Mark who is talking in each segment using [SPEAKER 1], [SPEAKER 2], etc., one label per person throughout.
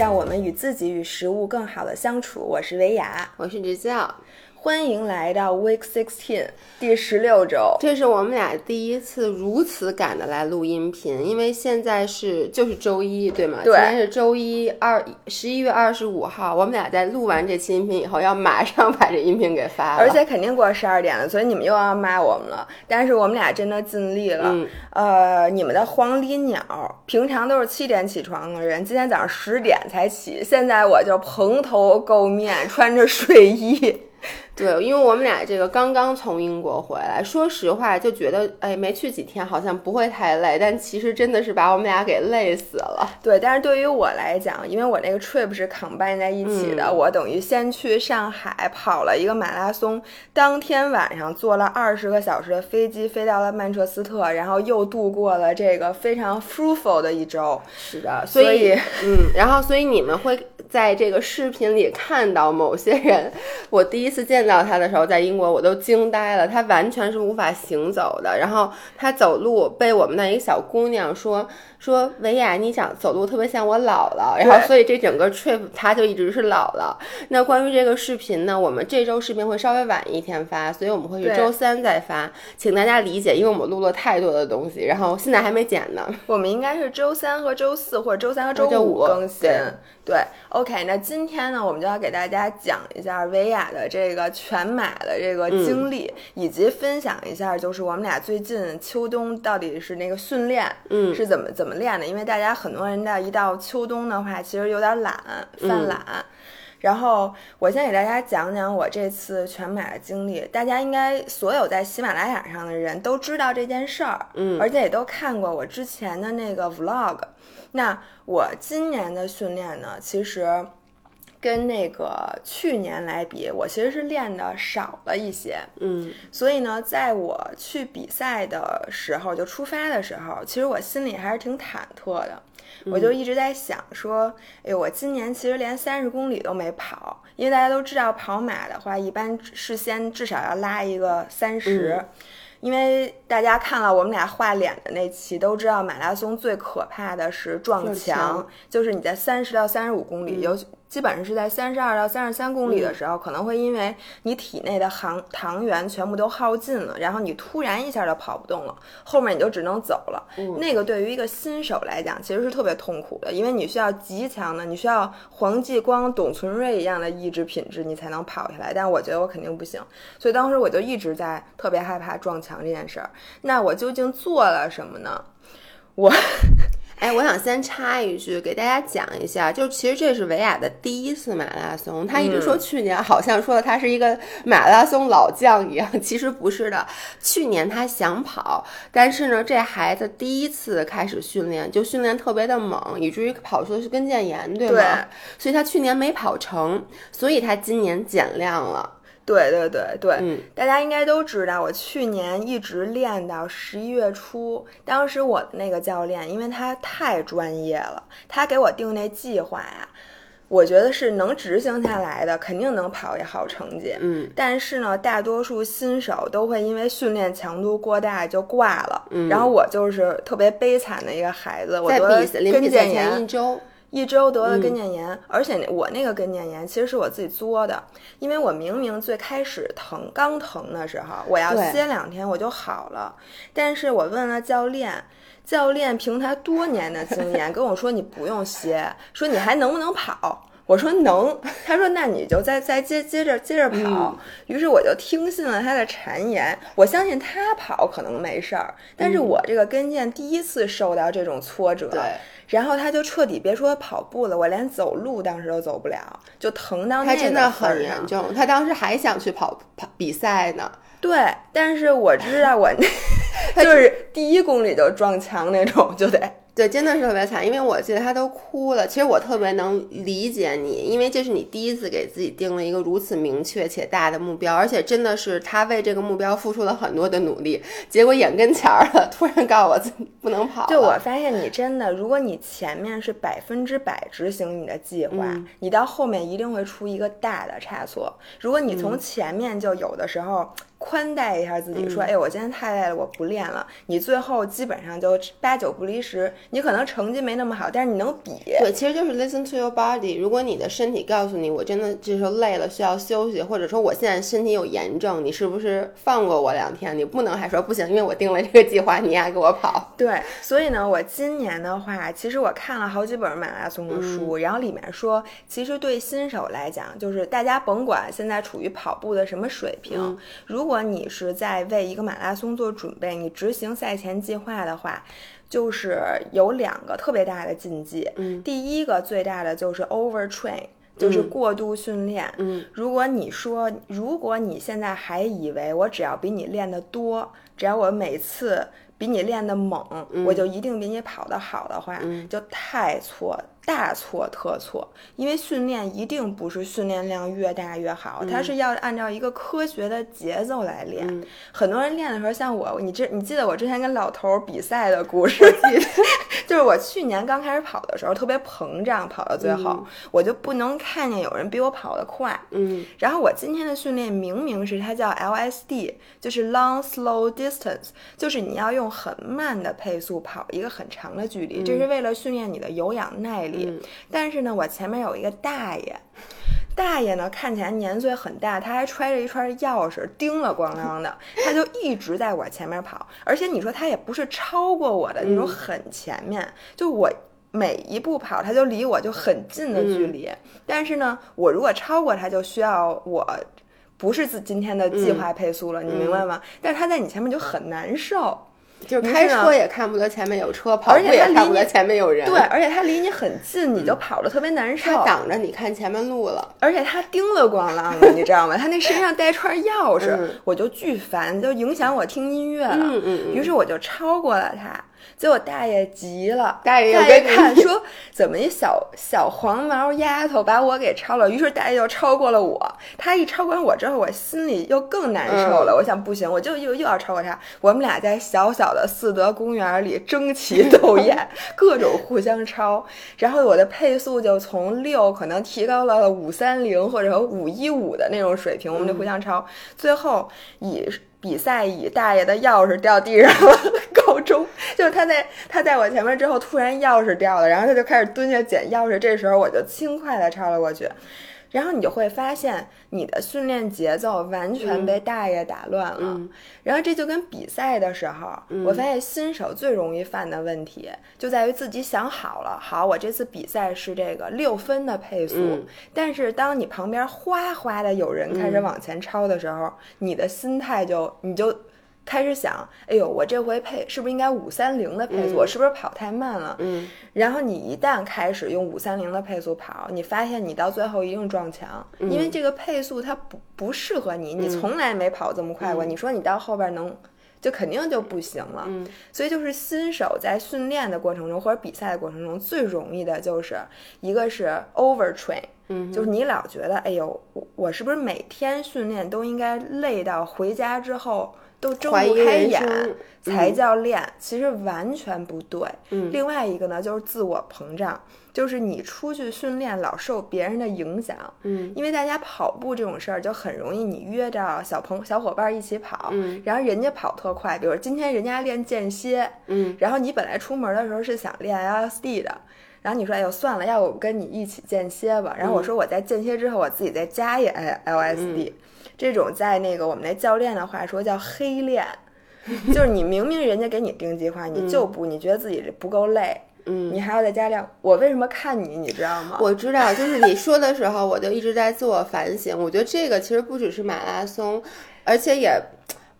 [SPEAKER 1] 让我们与自己与食物更好的相处。我是维雅，
[SPEAKER 2] 我是直教。
[SPEAKER 1] 欢迎来到 Week Sixteen 第十六周，
[SPEAKER 2] 这是我们俩第一次如此赶的来录音频，因为现在是就是周一，对吗？
[SPEAKER 1] 对，
[SPEAKER 2] 今天是周一二十一月二十五号，我们俩在录完这期音频以后，要马上把这音频给发了，
[SPEAKER 1] 而且肯定过十二点了，所以你们又要骂我们了。但是我们俩真的尽力了。呃，你们的黄鹂鸟平常都是七点起床的人，今天早上十点才起，现在我就蓬头垢面，穿着睡衣。
[SPEAKER 2] 对，因为我们俩这个刚刚从英国回来，说实话就觉得，哎，没去几天好像不会太累，但其实真的是把我们俩给累死了。
[SPEAKER 1] 对，但是对于我来讲，因为我那个 trip 是 combine 在一起的，我等于先去上海跑了一个马拉松，当天晚上坐了二十个小时的飞机飞到了曼彻斯特，然后又度过了这个非常 fruitful 的一周。
[SPEAKER 2] 是的，所
[SPEAKER 1] 以，
[SPEAKER 2] 嗯，然后所以你们会在这个视频里看到某些人，我第一次见到。到他的时候，在英国我都惊呆了，他完全是无法行走的。然后他走路被我们那一个小姑娘说说维亚，你想走路特别像我姥姥。然后所以这整个 trip 他就一直是姥姥。那关于这个视频呢，我们这周视频会稍微晚一天发，所以我们会是周三再发，请大家理解，因为我们录了太多的东西，然后现在还没剪呢。
[SPEAKER 1] 我们应该是周三和周四或者周三和周
[SPEAKER 2] 五
[SPEAKER 1] 更新。对，OK，那今天呢，我们就要给大家讲一下维亚的这个全马的这个经历，以及分享一下，就是我们俩最近秋冬到底是那个训练，
[SPEAKER 2] 嗯，
[SPEAKER 1] 是怎么怎么练的？因为大家很多人的一到秋冬的话，其实有点懒，犯懒。然后我先给大家讲讲我这次全马的经历，大家应该所有在喜马拉雅上的人都知道这件事儿，
[SPEAKER 2] 嗯，
[SPEAKER 1] 而且也都看过我之前的那个 vlog。那我今年的训练呢，其实跟那个去年来比，我其实是练的少了一些，
[SPEAKER 2] 嗯，
[SPEAKER 1] 所以呢，在我去比赛的时候，就出发的时候，其实我心里还是挺忐忑的，我就一直在想说，哎，我今年其实连三十公里都没跑，因为大家都知道跑马的话，一般事先至少要拉一个三十。因为大家看了我们俩画脸的那期，都知道马拉松最可怕的是撞墙，就是你在三十到三十五公里有。基本上是在三十二到三十三公里的时候，可能会因为你体内的糖糖原全部都耗尽了，然后你突然一下就跑不动了，后面你就只能走了。那个对于一个新手来讲，其实是特别痛苦的，因为你需要极强的，你需要黄继光、董存瑞一样的意志品质，你才能跑下来。但我觉得我肯定不行，所以当时我就一直在特别害怕撞墙这件事儿。那我究竟做了什么呢？我。
[SPEAKER 2] 哎，我想先插一句，给大家讲一下，就其实这是维亚的第一次马拉松。他一直说去年好像说他是一个马拉松老将一样，其实不是的。去年他想跑，但是呢，这孩子第一次开始训练就训练特别的猛，以至于跑出的是跟腱炎，对吗？所以他去年没跑成，所以他今年减量了。
[SPEAKER 1] 对对对对，大家应该都知道，我去年一直练到十一月初。当时我的那个教练，因为他太专业了，他给我定那计划呀，我觉得是能执行下来的，肯定能跑一好成绩。
[SPEAKER 2] 嗯，
[SPEAKER 1] 但是呢，大多数新手都会因为训练强度过大就挂了。
[SPEAKER 2] 嗯，
[SPEAKER 1] 然后我就是特别悲惨的一个孩子，我得跟
[SPEAKER 2] 腱炎。
[SPEAKER 1] 一周得了跟腱炎，而且我那个跟腱炎其实是我自己作的，因为我明明最开始疼，刚疼的时候我要歇两天我就好了，但是我问了教练，教练凭他多年的经验跟我说你不用歇，说你还能不能跑？我说能，他说那你就再再接接着接着跑，于是我就听信了他的谗言，我相信他跑可能没事儿，但是我这个跟腱第一次受到这种挫折。然后他就彻底别说跑步了，我连走路当时都走不了，就疼到
[SPEAKER 2] 他真的很严重。他当时还想去跑跑比赛呢。
[SPEAKER 1] 对，但是我知道我 那就是第一公里就撞墙那种，就得。
[SPEAKER 2] 对，真的是特别惨，因为我记得他都哭了。其实我特别能理解你，因为这是你第一次给自己定了一个如此明确且大的目标，而且真的是他为这个目标付出了很多的努力，结果眼跟前儿了，突然告诉我自己不能跑。
[SPEAKER 1] 对，我发现你真的，如果你前面是百分之百执行你的计划，你到后面一定会出一个大的差错。如果你从前面就有的时候。宽待一下自己，说，哎，我今天太累了，我不练了。你最后基本上就八九不离十，你可能成绩没那么好，但是你能比。
[SPEAKER 2] 对，其实就是 listen to your body。如果你的身体告诉你，我真的这时候累了，需要休息，或者说我现在身体有炎症，你是不是放过我两天？你不能还说不行，因为我定了这个计划，你还给我跑。
[SPEAKER 1] 对，所以呢，我今年的话，其实我看了好几本马拉松的书，然后里面说，其实对新手来讲，就是大家甭管现在处于跑步的什么水平，如果你是在为一个马拉松做准备，你执行赛前计划的话，就是有两个特别大的禁忌。
[SPEAKER 2] 嗯，
[SPEAKER 1] 第一个最大的就是 overtrain，就是过度训练。
[SPEAKER 2] 嗯，
[SPEAKER 1] 如果你说，如果你现在还以为我只要比你练得多，只要我每次比你练得猛，我就一定比你跑得好的话，就太错。大错特错，因为训练一定不是训练量越大越好，它是要按照一个科学的节奏来练。很多人练的时候，像我，你这你记得我之前跟老头比赛的故事？记得，就是我去年刚开始跑的时候，特别膨胀，跑到最后，我就不能看见有人比我跑得快。
[SPEAKER 2] 嗯，
[SPEAKER 1] 然后我今天的训练明明是它叫 LSD，就是 Long Slow Distance，就是你要用很慢的配速跑一个很长的距离，这是为了训练你的有氧耐力。但是呢，我前面有一个大爷，大爷呢看起来年岁很大，他还揣着一串钥匙，叮了咣啷 的，他就一直在我前面跑，而且你说他也不是超过我的那种很前面，就我每一步跑，他就离我就很近的距离。但是呢，我如果超过他，就需要我不是自今天的计划配速了，你明白吗？但是他在你前面就很难受。
[SPEAKER 2] 就是开车也看不得前面有车，跑步
[SPEAKER 1] 也
[SPEAKER 2] 看不得前面有人。
[SPEAKER 1] 对，而且他离你很近，你就跑的特别难受。
[SPEAKER 2] 他挡着你看前面路了，
[SPEAKER 1] 而且他叮了咣啷的，你知道吗？他那身上带串钥 匙，我就巨烦，就影响我听音乐了。
[SPEAKER 2] 嗯嗯。
[SPEAKER 1] 于是我就超过了他。结果大爷急了，
[SPEAKER 2] 大
[SPEAKER 1] 爷
[SPEAKER 2] 一
[SPEAKER 1] 看说：“怎么一小小黄毛丫头把我给超了？”于是大爷又超过了我。他一超过我之后，我心里又更难受了。我想不行，我就又又要超过他。我们俩在小小的四德公园里争奇 斗艳，各种互相超。然后我的配速就从六可能提高了五三零或者五一五的那种水平，我们就互相超。最后以。比赛以大爷的钥匙掉地上了告终，就是他在他在我前面之后，突然钥匙掉了，然后他就开始蹲下捡钥匙，这时候我就轻快的超了过去。然后你就会发现，你的训练节奏完全被大爷打乱了。然后这就跟比赛的时候，我发现新手最容易犯的问题，就在于自己想好了，好，我这次比赛是这个六分的配速。但是当你旁边哗哗的有人开始往前超的时候，你的心态就你就。开始想，哎呦，我这回配是不是应该五三零的配速？我是不是跑太慢了？
[SPEAKER 2] 嗯。
[SPEAKER 1] 然后你一旦开始用五三零的配速跑，你发现你到最后一定撞墙，因为这个配速它不不适合你，你从来没跑这么快过。你说你到后边能，就肯定就不行了。
[SPEAKER 2] 嗯。
[SPEAKER 1] 所以就是新手在训练的过程中或者比赛的过程中，最容易的就是一个是 overtrain，
[SPEAKER 2] 嗯，
[SPEAKER 1] 就是你老觉得，哎呦，我是不是每天训练都应该累到回家之后。都睁不开眼才叫练，其实完全不对。另外一个呢，就是自我膨胀，就是你出去训练老受别人的影响。
[SPEAKER 2] 嗯，
[SPEAKER 1] 因为大家跑步这种事儿就很容易，你约着小朋小伙伴一起跑，然后人家跑特快，比如今天人家练间歇，
[SPEAKER 2] 嗯，
[SPEAKER 1] 然后你本来出门的时候是想练 LSD 的，然后你说哎呦算了，要不跟你一起间歇吧？然后我说我在间歇之后我自己再加一 LSD。这种在那个我们那教练的话说叫黑练，就是你明明人家给你定计划，你就不，你觉得自己不够累，
[SPEAKER 2] 嗯，
[SPEAKER 1] 你还要再加量。我为什么看你，你知道吗？
[SPEAKER 2] 我知道，就是你说的时候，我就一直在自我反省。我觉得这个其实不只是马拉松，而且也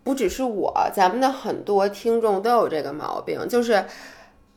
[SPEAKER 2] 不只是我，咱们的很多听众都有这个毛病，就是。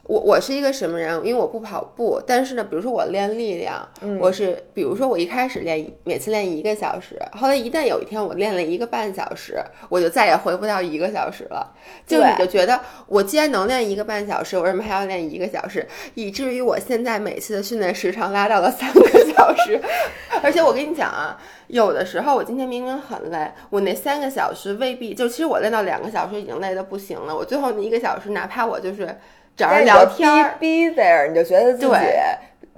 [SPEAKER 2] 我我是一个什么人？因为我不跑步，但是呢，比如说我练力量，我是比如说我一开始练每次练一个小时，后来一旦有一天我练了一个半小时，我就再也回不到一个小时了。就你就觉得我既然能练一个半小时，我为什么还要练一个小时？以至于我现在每次的训练时长拉到了三个小时。而且我跟你讲啊，有的时候我今天明明很累，我那三个小时未必就其实我练到两个小时已经累得不行了，我最后那一个小时哪怕我就是。找人聊天儿
[SPEAKER 1] ，be there，你就觉得自己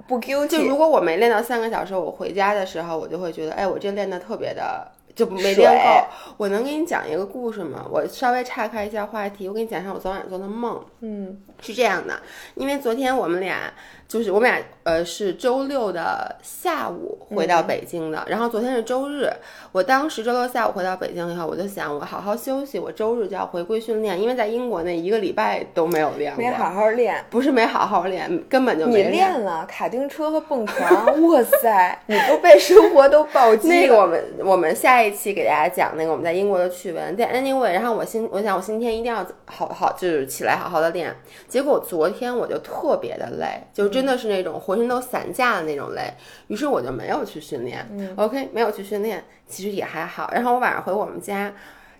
[SPEAKER 1] 不 guilty。
[SPEAKER 2] 就如果我没练到三个小时，我回家的时候，我就会觉得，哎，我这练的特别的就没练够。我能给你讲一个故事吗？我稍微岔开一下话题，我给你讲一下我昨晚做的梦。
[SPEAKER 1] 嗯，
[SPEAKER 2] 是这样的，因为昨天我们俩就是我们俩呃是周六的下午回到北京的，然后昨天是周日。我当时周六下午回到北京以后，我就想我好好休息，我周日就要回归训练，因为在英国那一个礼拜都没有练过，
[SPEAKER 1] 没好好练，
[SPEAKER 2] 不是没好好练，根本就
[SPEAKER 1] 你
[SPEAKER 2] 没
[SPEAKER 1] 练了卡丁车和蹦床，哇塞，你都被生活都暴击 了。
[SPEAKER 2] 那个我们我们下一期给大家讲那个我们在英国的趣闻。但 anyway，然后我今我想我今天一定要好好就是起来好好的练。结果昨天我就特别的累，就真的是那种浑身都散架的那种累。于是我就没有去训练。OK，没有去训练，其实也还好。然后我晚上回我们家。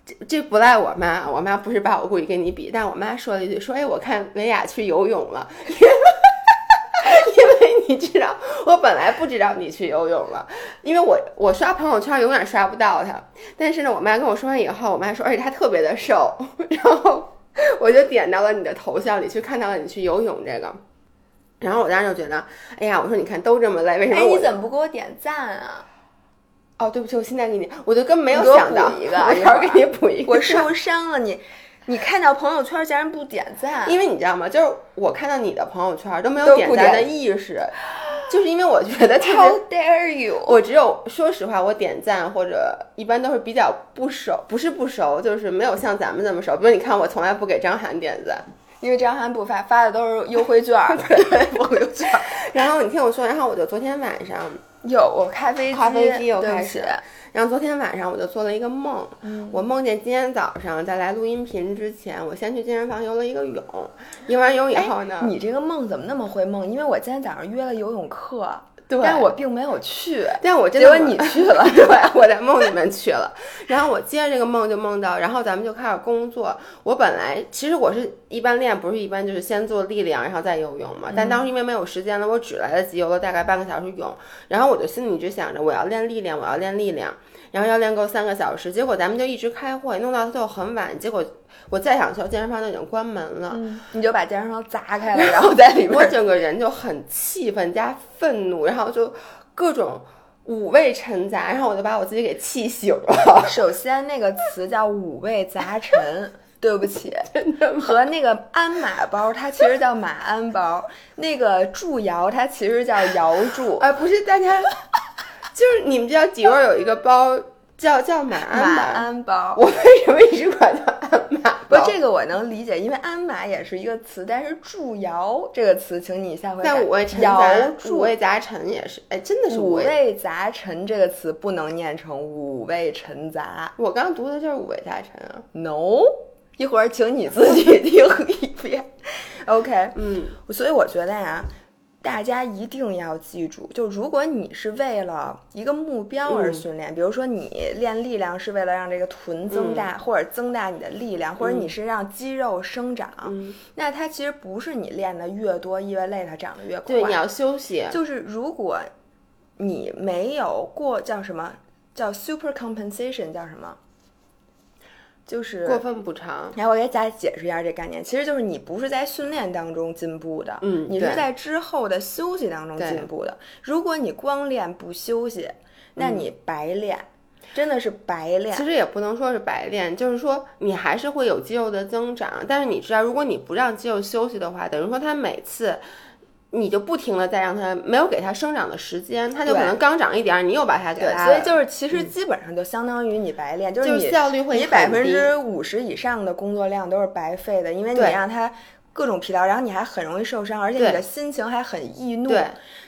[SPEAKER 2] 这这不赖我妈，我妈不是把我故意跟你比，但我妈说了一句，说哎，我看维雅去游泳了，因为你知道，我本来不知道你去游泳了，因为我我刷朋友圈永远刷不到他，但是呢，我妈跟我说完以后，我妈说，而且他特别的瘦，然后我就点到了你的头像里去看到了你去游泳这个，然后我当时就觉得，哎呀，我说你看都这么累，为什么
[SPEAKER 1] 哎，你怎么不给我点赞啊？
[SPEAKER 2] 哦，对不起，我现在给你，我就根本没有想到
[SPEAKER 1] 补一个
[SPEAKER 2] 我一会儿给你补一个，
[SPEAKER 1] 我受伤了，你你看到朋友圈竟然不点赞，
[SPEAKER 2] 因为你知道吗？就是我看到你的朋友圈都没有点赞的意识，就是因为我觉得就
[SPEAKER 1] How dare you！
[SPEAKER 2] 我只有说实话，我点赞或者一般都是比较不熟，不是不熟，就是没有像咱们这么熟。比如你看，我从来不给张涵点赞，
[SPEAKER 1] 因为张涵不发，发的都是优惠券儿。
[SPEAKER 2] 对，我就这样。然后你听我说，然后我就昨天晚上，
[SPEAKER 1] 有我开飞机，
[SPEAKER 2] 咖啡机又开始，然后昨天晚上我就做了一个梦，我梦见今天早上在来录音频之前，我先去健身房游了一个泳，游完泳以后呢，
[SPEAKER 1] 你这个梦怎么那么会梦？因为我今天早上约了游泳课，
[SPEAKER 2] 对
[SPEAKER 1] 但我并没有去。
[SPEAKER 2] 但我真
[SPEAKER 1] 结果你去了，
[SPEAKER 2] 对，我在梦里面去了。然后我接着这个梦就梦到，然后咱们就开始工作。我本来其实我是一般练，不是一般就是先做力量，然后再游泳嘛。但当时因为没有时间了，我只来得及游了大概半个小时泳。然后我就心里一直想着，我要练力量，我要练力量，然后要练够三个小时。结果咱们就一直开会，弄到最后很晚。结果我再想去健身房都已经关门了。
[SPEAKER 1] 嗯，你就把健身房砸开了，然后在里面。
[SPEAKER 2] 我整个人就很气愤加愤怒，然后就各种五味陈杂，然后我就把我自己给气醒了。
[SPEAKER 1] 首先那个词叫五味杂陈。对不起，真的和那个鞍马包，它其实叫马鞍包；那个祝窑，它其实叫窑祝。
[SPEAKER 2] 哎，不是，大家就是你们知道迪奥有一个包叫叫马鞍
[SPEAKER 1] 马
[SPEAKER 2] 吗？
[SPEAKER 1] 鞍包，
[SPEAKER 2] 我为什么一直管它鞍马包？
[SPEAKER 1] 不是这个我能理解，因为鞍马也是一个词，但是祝窑这个词，请你下回改。
[SPEAKER 2] 但五味陈杂，
[SPEAKER 1] 祝
[SPEAKER 2] 五味杂陈也是，哎，真的是
[SPEAKER 1] 五
[SPEAKER 2] 味。
[SPEAKER 1] 味杂陈这个词不能念成五味陈杂
[SPEAKER 2] 我刚读的就是五味杂陈啊。
[SPEAKER 1] ，no。一会儿请你自己 听一遍，OK。
[SPEAKER 2] 嗯，
[SPEAKER 1] 所以我觉得呀，大家一定要记住，就如果你是为了一个目标而训练，比如说你练力量是为了让这个臀增大，或者增大你的力量，或者你是让肌肉生长，
[SPEAKER 2] 嗯
[SPEAKER 1] 那它其实不是你练的越多，越累，它长得越快。
[SPEAKER 2] 对，你要休息。
[SPEAKER 1] 就是如果你没有过叫什么叫 super compensation 叫什么，就是
[SPEAKER 2] 过分补偿。
[SPEAKER 1] 然后，我给大家解释一下这概念，其实就是你不是在训练当中进步的，
[SPEAKER 2] 嗯
[SPEAKER 1] 你是在之后的休息当中进步的。如果你光练不休息，那
[SPEAKER 2] 嗯
[SPEAKER 1] 你白练，真的是白练
[SPEAKER 2] 其。实也不能说是白练，就是说你还是会有肌肉的增长。但是你知道，如果你不让肌肉休息的话，等于说它每次你就不停的在让它没有给它生长的时间，它就可能刚长一点儿，你又把它给
[SPEAKER 1] 对，
[SPEAKER 2] 它，
[SPEAKER 1] 所以就是其实基本上就相当于你白练，就是
[SPEAKER 2] 就是
[SPEAKER 1] 你
[SPEAKER 2] 效率会
[SPEAKER 1] 你百分之五十以上的工作量都是白费的，因为你让它各种疲劳，然后你还很容易受伤，而且你的心情还很易怒。
[SPEAKER 2] 对，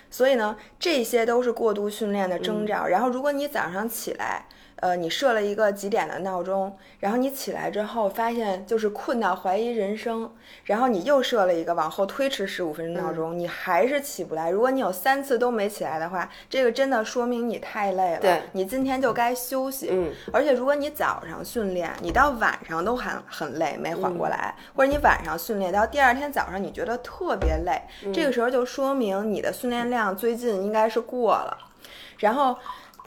[SPEAKER 1] 所以呢，这些都是过度训练的
[SPEAKER 2] 嗯。
[SPEAKER 1] 征兆。然后，如果你早上起来，呃，你设了一个几点的闹钟，然后你起来之后发现就是困到怀疑人生，然后你又设了一个往后推迟十五分钟闹钟，
[SPEAKER 2] 嗯
[SPEAKER 1] 你还是起不来。如果你有三次都没起来的话，这个真的说明你太累了，
[SPEAKER 2] 对
[SPEAKER 1] 你今天就该休息。
[SPEAKER 2] 嗯，
[SPEAKER 1] 而且如果你早上训练，你到晚上都还很累，没缓
[SPEAKER 2] 嗯
[SPEAKER 1] 过来，或者你晚上训练到第二天早上你觉得特别累，
[SPEAKER 2] 嗯
[SPEAKER 1] 这个时候就说明你的训练量最近应该是过了。然后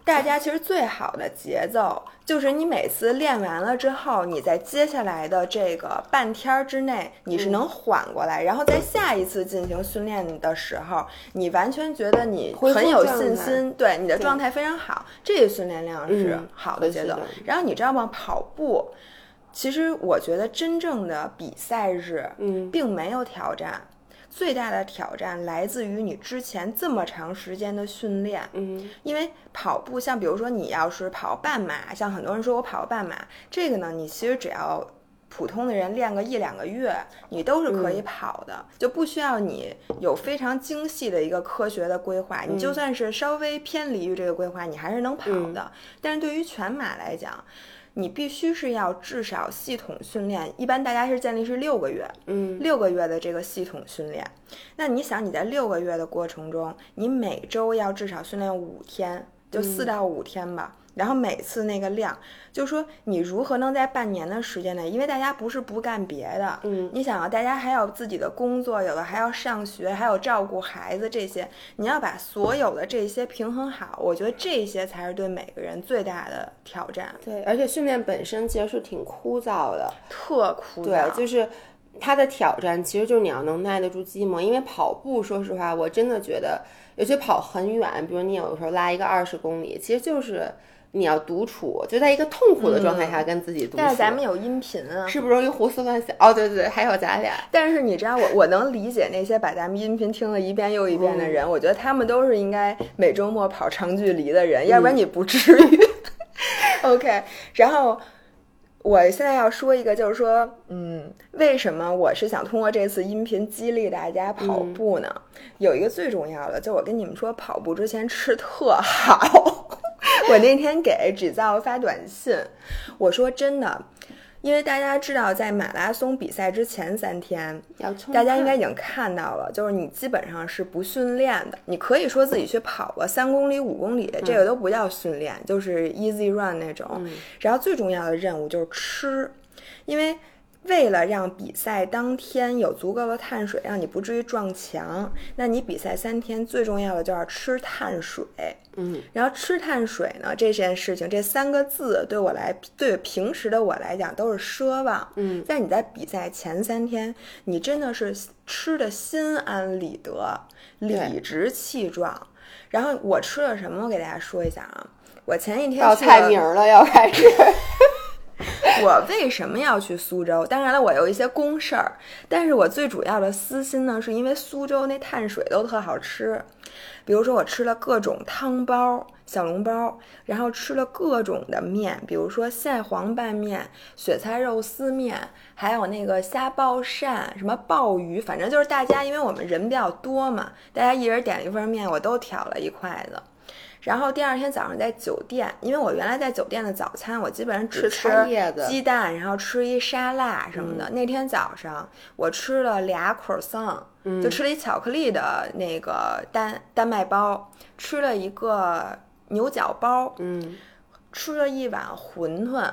[SPEAKER 1] 大家其实最好的节奏就是你每次练完了之后，你在接下来的这个半天儿之内，你是能缓过来，然后在下一次进行训练的时候，你完全觉得你很有信心，对你的状态非常好，这个训练量是
[SPEAKER 2] 嗯
[SPEAKER 1] 好的节奏。然后你知道吗？跑步，其实我觉得真正的比赛日，
[SPEAKER 2] 嗯，
[SPEAKER 1] 并没有挑战。最大的挑战来自于你之前这么长时间的训练，
[SPEAKER 2] 嗯，
[SPEAKER 1] 因为跑步，像比如说你要是跑半马，像很多人说我跑半马，这个呢，你其实只要普通的人练个一两个月，你都是可以跑的，就不需要你有非常精细的一个科学的规划。你就算是稍微偏离于这个规划，你还是能跑的。但是对于全马来讲，你必须是要至少系统训练，一般大家是建立是六个月，
[SPEAKER 2] 嗯，
[SPEAKER 1] 六个月的这个系统训练。那你想，你在六个月的过程中，你每周要至少训练五天，就四到五天吧。然后每次那个量，就说你如何能在半年的时间内，因为大家不是不干别的，
[SPEAKER 2] 嗯，
[SPEAKER 1] 你想啊，大家还有自己的工作，有的还要上学，还有照顾孩子这些，你要把所有的这些平衡好，我觉得这些才是对每个人最大的挑战，
[SPEAKER 2] 对，而且训练本身其实是挺枯燥的，
[SPEAKER 1] 特枯燥
[SPEAKER 2] 对，
[SPEAKER 1] 燥。
[SPEAKER 2] 就是它的挑战其实就是你要能耐得住寂寞，因为跑步，说实话，我真的觉得，尤其跑很远，比如你有时候拉一个二十公里，其实就是你要独处，就在一个痛苦的状态下跟自己独处。
[SPEAKER 1] 但是咱们有音频啊，
[SPEAKER 2] 是不是容易胡思乱想？哦，对对对，还有咱俩，
[SPEAKER 1] 但是你知道我，我能理解那些把咱们音频听了一遍又一遍的
[SPEAKER 2] 嗯
[SPEAKER 1] 人，我觉得他们都是应该每周末跑长距离的
[SPEAKER 2] 嗯
[SPEAKER 1] 人，要不然你不至于。OK，然后我现在要说一个，就是说，嗯，为什么我是想通过这次音频激励大家跑
[SPEAKER 2] 嗯
[SPEAKER 1] 步呢？有一个最重要的，就我跟你们说，跑步之前吃特好。我那天给纸造发短信，我说真的。因为大家知道，在马拉松比赛之前三天，大家应该已经看到了，就是你基本上是不训练的。你可以说自己去跑个三公里、五公里，这个都不叫训练，就是 easy run 那种。然后最重要的任务就是吃，因为为了让比赛当天有足够的碳水，让你不至于撞墙，那你比赛三天最重要的就是吃碳水。
[SPEAKER 2] 嗯，
[SPEAKER 1] 然后吃碳水呢，这件事情这三个字对我来，对平时的我来讲都是奢望。
[SPEAKER 2] 嗯，
[SPEAKER 1] 在你在比赛前三天，你真的是吃的心安理得、理直气壮。然后我吃了什么？我给大家说一下啊。我前一天
[SPEAKER 2] 报菜名儿了，要开始。
[SPEAKER 1] 我为什么要去苏州？当然了，我有一些公事儿，但是我最主要的私心呢，是因为苏州那碳水都特好吃。比如说，我吃了各种汤包、小笼包，然后吃了各种的面，比如说蟹黄拌面、雪菜肉丝面，还有那个虾爆鳝、什么鲍鱼，反正就是大家，因为我们人比较多嘛，大家一人点一份面，我都挑了一筷子。然后第二天早上在酒店，因为我原来在酒店的早餐，我基本上只
[SPEAKER 2] 吃
[SPEAKER 1] 鸡蛋，然后吃一沙拉什么的。那天早上我吃了俩 croissant，、就吃了一巧克力的那个丹丹麦包，吃了一个牛角包，
[SPEAKER 2] 嗯，
[SPEAKER 1] 吃了一碗馄饨。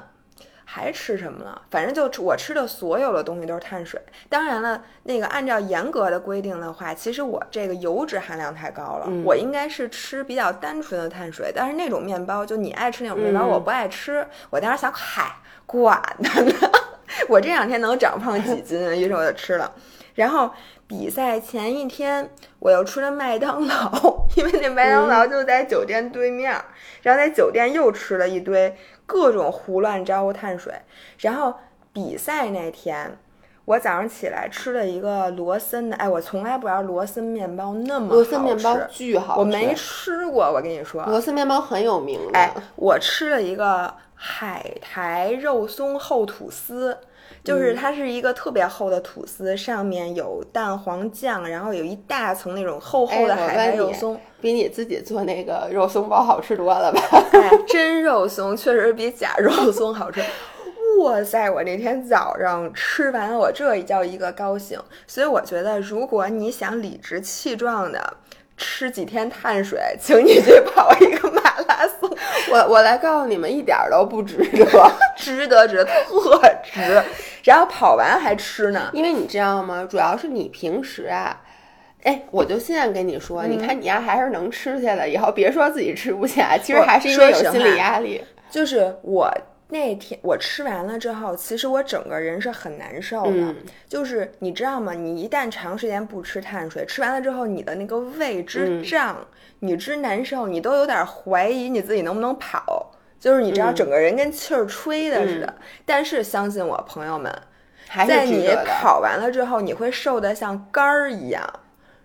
[SPEAKER 1] 还吃什么了？反正就吃我吃的所有的东西都是碳水。当然了，那个按照严格的规定的话，其实我这个油脂含量太高了，
[SPEAKER 2] 嗯
[SPEAKER 1] 我应该是吃比较单纯的碳水。但是那种面包，就你爱吃那种面包，
[SPEAKER 2] 嗯
[SPEAKER 1] 我不爱吃。我当时想，嗨，管他呢，我这两天能长胖几斤啊？于是我就吃了。然后比赛前一天，我又吃了麦当劳，因为那麦当劳就在酒店对面儿，然后在酒店又吃了一堆各种胡乱招呼碳水。然后比赛那天，我早上起来吃了一个罗森的，哎，我从来不知道罗森面包那么
[SPEAKER 2] 罗森面包巨好吃，
[SPEAKER 1] 我没吃过，我跟你说，
[SPEAKER 2] 罗森面包很有名的。
[SPEAKER 1] 哎，我吃了一个海苔肉松厚吐司，就是它是一个特别厚的吐司，上面有蛋黄酱，然后有一大层那种厚厚的海苔肉松。
[SPEAKER 2] 比你自己做那个肉松包好吃多了吧？
[SPEAKER 1] 哎，真肉松确实比假肉松好吃。哇塞！我那天早上吃完了，我这叫一个高兴。所以我觉得，如果你想理直气壮的吃几天碳水，请你去 跑一个
[SPEAKER 2] 我我来告诉你们，一点儿都不值得。
[SPEAKER 1] 值得值得特值。然后跑完还吃呢，
[SPEAKER 2] 因为你知道吗？主要是你平时啊，哎，我就现在跟你说，
[SPEAKER 1] 嗯
[SPEAKER 2] 你看你丫还是能吃下的，以后别说自己吃不起来，其实还是因为有心理压力。
[SPEAKER 1] 就是我那天我吃完了之后，其实我整个人是很难受的。
[SPEAKER 2] 嗯
[SPEAKER 1] 就是你知道吗？你一旦长时间不吃碳水，吃完了之后，你的那个胃之
[SPEAKER 2] 嗯
[SPEAKER 1] 胀，你之难受，你都有点怀疑你自己能不能跑。就是你知道，
[SPEAKER 2] 嗯
[SPEAKER 1] 整个人跟气儿吹的似的。但是相信我，朋友们，
[SPEAKER 2] 还
[SPEAKER 1] 在你。跑完了之后，你会瘦得像杆儿一样，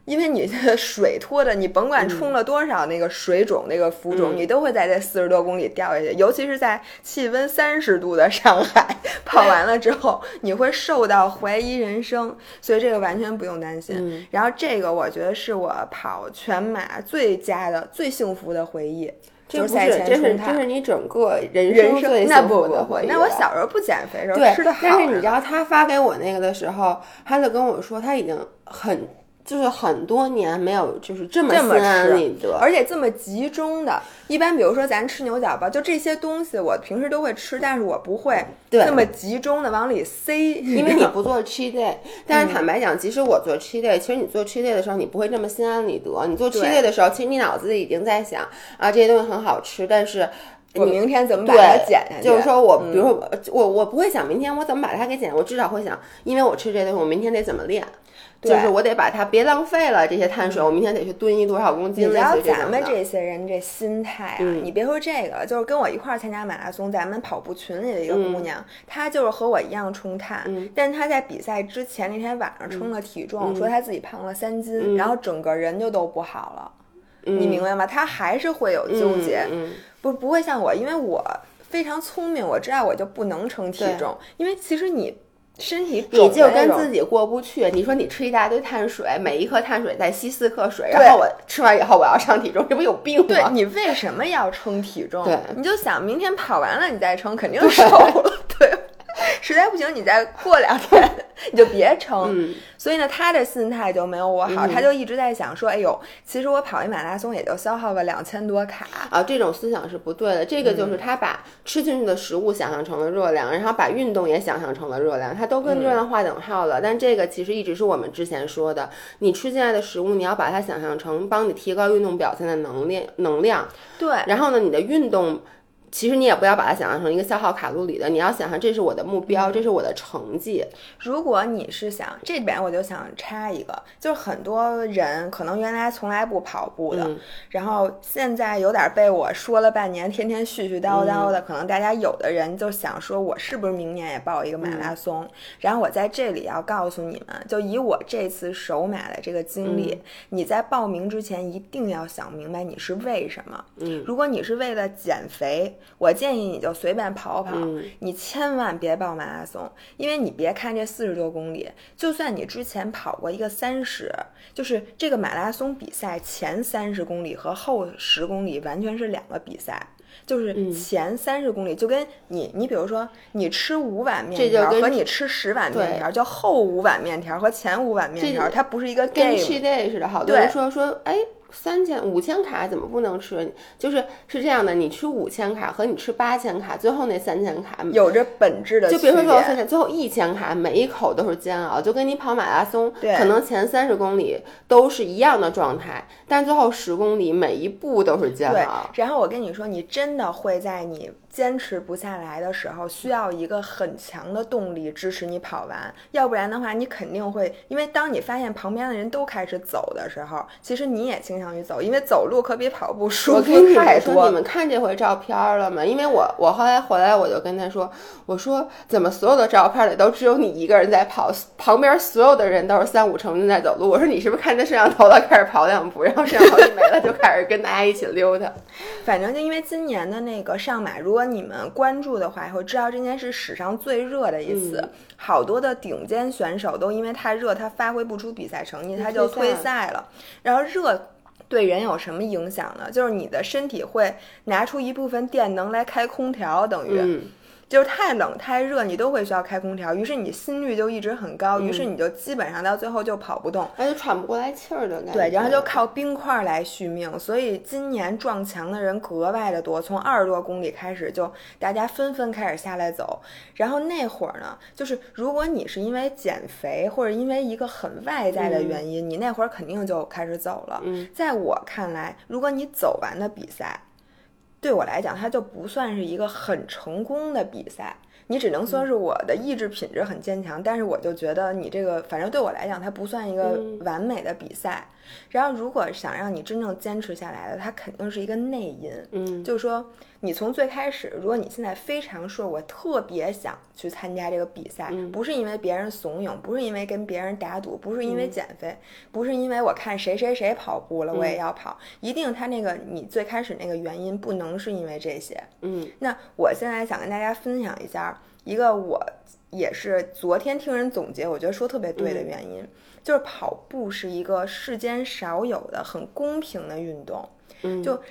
[SPEAKER 1] 因为你的水脱的，你甭管冲了多少那个水肿、那个浮肿，
[SPEAKER 2] 嗯
[SPEAKER 1] 你都会在这四十多公里掉下去。尤其是在气温三十度的上海，跑完了之后，你会受到怀疑人生，所以这个完全不用担心。
[SPEAKER 2] 嗯
[SPEAKER 1] 然后这个我觉得是我跑全马最佳的、最幸福的回忆。就是赛
[SPEAKER 2] 这不是，这是你整个人
[SPEAKER 1] 人
[SPEAKER 2] 生最幸福的回忆
[SPEAKER 1] 那我小时候不减肥的时候
[SPEAKER 2] 对
[SPEAKER 1] 吃的好，
[SPEAKER 2] 但是你知道他发给我那个的时候，他就跟我说他已经很就是很多年没有就是这么
[SPEAKER 1] 这么
[SPEAKER 2] 心安
[SPEAKER 1] 吃
[SPEAKER 2] 理得，
[SPEAKER 1] 而且这么集中的，一般比如说咱吃牛角包，就这些东西我平时都会吃，但是我不会
[SPEAKER 2] 对
[SPEAKER 1] 这么集中的往里塞，因
[SPEAKER 2] 因为你不做 cheat day，但
[SPEAKER 1] 嗯
[SPEAKER 2] 是坦白讲，即使我做 cheat day，其实你做 cheat day 的时候，你不会这么心安理得。你做 cheat day 的时候，其实你脑子里已经在想啊，这些东西很好吃，但是
[SPEAKER 1] 我明天怎么把它
[SPEAKER 2] 对
[SPEAKER 1] 减下去？
[SPEAKER 2] 就是说我，
[SPEAKER 1] 嗯
[SPEAKER 2] 比如说我我我不会想明天我怎么把它给减，我至少会想，因为我吃这东西，我明天得怎么练。就是我得把它别浪费了这些碳水，我明天得去蹲一多少公斤，
[SPEAKER 1] 你知道
[SPEAKER 2] 类似于这
[SPEAKER 1] 咱们这些人这心态啊，
[SPEAKER 2] 嗯
[SPEAKER 1] 你别说这个了，就是跟我一块儿参加马拉松，咱们跑步群里的一个姑娘，她就是和我一样冲碳，
[SPEAKER 2] 嗯
[SPEAKER 1] 但是她在比赛之前那天晚上称了体重，
[SPEAKER 2] 嗯
[SPEAKER 1] 说她自己胖了三斤，
[SPEAKER 2] 嗯
[SPEAKER 1] 然后整个人就都不好了。你明白吗？她还是会有纠结，不不会像我，因为我非常聪明，我知道我就不能称体重，因为其实你身体
[SPEAKER 2] 你就跟自己过不去。你说你吃一大堆碳水，每一克碳水再吸四克水，然后我吃完以后我要上体重，这不有病吗？
[SPEAKER 1] 对你为什么要称体重？
[SPEAKER 2] 对
[SPEAKER 1] 你就想明天跑完了你再称，肯定瘦了，对吧。实在不行，你再过两天你就别撑。
[SPEAKER 2] 嗯
[SPEAKER 1] 所以呢，他的心态就没有我好，
[SPEAKER 2] 嗯
[SPEAKER 1] 他就一直在想说，哎呦，其实我跑一马拉松也就消耗个两千多卡。
[SPEAKER 2] 啊，这种思想是不对的。这个
[SPEAKER 1] 嗯
[SPEAKER 2] 就是他把吃进去的食物想象成了热量，然后把运动也想象成了热量，他都跟
[SPEAKER 1] 嗯
[SPEAKER 2] 热量划等号了。但这个其实一直是我们之前说的，你吃进来的食物，你要把它想象成帮你提高运动表现的能力能量。
[SPEAKER 1] 对，
[SPEAKER 2] 然后呢，你的运动。其实你也不要把它想象成一个消耗卡路里的，你要想象这是我的目标，这是我的成绩。
[SPEAKER 1] 如果你是想这边，我就想插一个，就是很多人可能原来从来不跑步的，
[SPEAKER 2] 嗯
[SPEAKER 1] 然后现在有点被我说了半年，天天絮絮叨叨的，可能大家有的人就想说，我是不是明年也报一个马拉松？然后我在这里要告诉你们，就以我这次首马的这个经历，你在报名之前一定要想明白你是为什么。
[SPEAKER 2] 嗯，
[SPEAKER 1] 如果你是为了减肥，我建议你就随便跑跑，
[SPEAKER 2] 嗯
[SPEAKER 1] 你千万别报马拉松，因为你别看这四十多公里，就算你之前跑过一个三十，就是这个马拉松比赛前三十公里和后十公里完全是两个比赛。就是
[SPEAKER 2] 嗯
[SPEAKER 1] 前三十公里，就跟你，你比如说，你吃五碗面条和你吃十碗面
[SPEAKER 2] 对
[SPEAKER 1] 条，叫后五碗面条和前五碗面条，
[SPEAKER 2] 这
[SPEAKER 1] 它不是一个
[SPEAKER 2] 跟
[SPEAKER 1] game。
[SPEAKER 2] cheat day 似的，好多说说，哎，三千五千卡怎么不能吃？就是是这样的，你吃五千卡和你吃八千卡，最后那三千卡
[SPEAKER 1] 有着本质的
[SPEAKER 2] 就
[SPEAKER 1] 区别。
[SPEAKER 2] 说最后三千，最后一千卡，每一口都是煎熬，就跟你跑马拉松，可能前三十公里都是一样的状态，但最后十公里每一步都是煎
[SPEAKER 1] 对
[SPEAKER 2] 熬。，
[SPEAKER 1] 然后我跟你说，你真的会在你坚持不下来的时候，需要一个很强的动力支持你跑完，要不然的话，你肯定会，因为当你发现旁边的人都开始走的时候，其实你也倾向于走，因为走路可比跑步舒
[SPEAKER 2] 我
[SPEAKER 1] 服
[SPEAKER 2] 跟你们说，
[SPEAKER 1] 太多
[SPEAKER 2] 你。们看这回照片了吗？因为我我后来回来我就跟他说，我说怎么所有的照片里都只有你一个人在跑，旁边所有的人都是三五成群在走路。我说你是不是看见摄像头了，开始跑两步，然后摄像头一没了，就开始跟大家一起溜达。
[SPEAKER 1] 反正就因为今年的那个上马，如果你们关注的话，会知道这件是史上最热的一次，
[SPEAKER 2] 嗯
[SPEAKER 1] 好多的顶尖选手都因为太热，他发挥不出比赛成绩，他就
[SPEAKER 2] 退赛
[SPEAKER 1] 退赛了。然后热。对人有什么影响呢？就是你的身体会拿出一部分电能来开空调，等于、
[SPEAKER 2] 嗯，
[SPEAKER 1] 就是太冷太热，你都会需要开空调，于是你心率就一直很高，于是你就基本上到最后就跑不动，
[SPEAKER 2] 而且喘不过来气儿的感觉。
[SPEAKER 1] 对，然后就靠冰块来续命。所以今年撞墙的人格外的多，从二十多公里开始就大家纷纷开始下来走。然后那会儿呢，就是如果你是因为减肥或者因为一个很外在的原因，你那会儿肯定就开始走了。
[SPEAKER 2] 嗯，
[SPEAKER 1] 在我看来，如果你走完的比赛，对我来讲，它就不算是一个很成功的比赛。你只能说是我的意志品质很坚强，但是我就觉得你这个，反正对我来讲，它不算一个完美的比赛。然后，如果想让你真正坚持下来的，它肯定是一个内因。
[SPEAKER 2] 嗯，
[SPEAKER 1] 就是说，你从最开始，如果你现在非常说，我特别想去参加这个比赛，不是因为别人怂恿，不是因为跟别人打赌，不是因为减肥，不是因为我看谁谁谁跑步了，我也要跑。一定，他那个你最开始那个原因不能是因为这些。
[SPEAKER 2] 嗯，
[SPEAKER 1] 那我现在想跟大家分享一下一个我也是昨天听人总结，我觉得说特别对的原因，就是跑步是一个世间少有的很公平的运动。
[SPEAKER 2] 嗯，
[SPEAKER 1] 就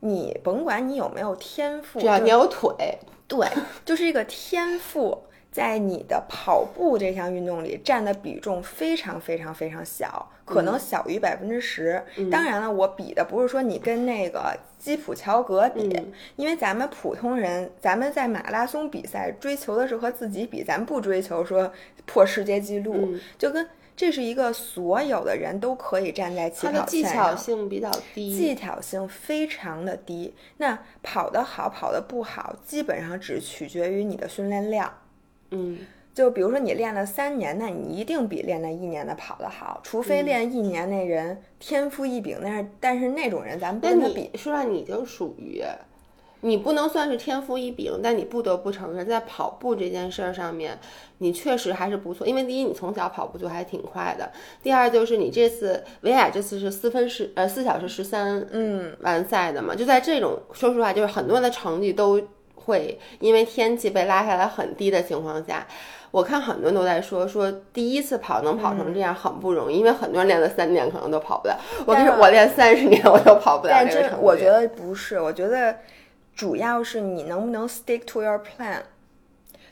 [SPEAKER 1] 你甭管你有没有天赋，
[SPEAKER 2] 只要你有腿，
[SPEAKER 1] 对，就是这个天赋在你的跑步这项运动里占的比重非常非常非常小，可能小于百分之十。当然了，我比的不是说你跟那个基普乔格比，
[SPEAKER 2] 嗯
[SPEAKER 1] 因为咱们普通人，咱们在马拉松比赛追求的是和自己比，咱们不追求说破世界纪录，
[SPEAKER 2] 嗯
[SPEAKER 1] 就跟这是一个所有的人都可以站在起
[SPEAKER 2] 它的技
[SPEAKER 1] 跑线上。
[SPEAKER 2] 巧性比较低。
[SPEAKER 1] 技巧性非常的低，那跑得好，跑得不好，基本上只取决于你的训练量。
[SPEAKER 2] 嗯，
[SPEAKER 1] 就比如说你练了三年，那你一定比练了一年的跑得好，除
[SPEAKER 2] 嗯
[SPEAKER 1] 非练一年那人天赋异禀，但是但是那种人咱们不
[SPEAKER 2] 那
[SPEAKER 1] 跟他比
[SPEAKER 2] 你。说让你已经属于，你不能算是天赋异禀，但你不得不承认，在跑步这件事儿上面，你确实还是不错。因为第一，你从小跑步就还挺快的；第二，就是你这次维亚这次是四分十呃四小时十三
[SPEAKER 1] 嗯，
[SPEAKER 2] 完赛的嘛，就在这种说实话，就是很多人的成绩都会因为天气被拉下来很低的情况下。我看很多人都在说，说第一次跑能跑成这样很不容易，因为很多人练了三年可能都跑不了。我跟你说，
[SPEAKER 1] 但是
[SPEAKER 2] 我练三十年我都跑不了
[SPEAKER 1] 但真
[SPEAKER 2] 这。
[SPEAKER 1] 我觉得不是，我觉得主要是你能不能 stick to your plan。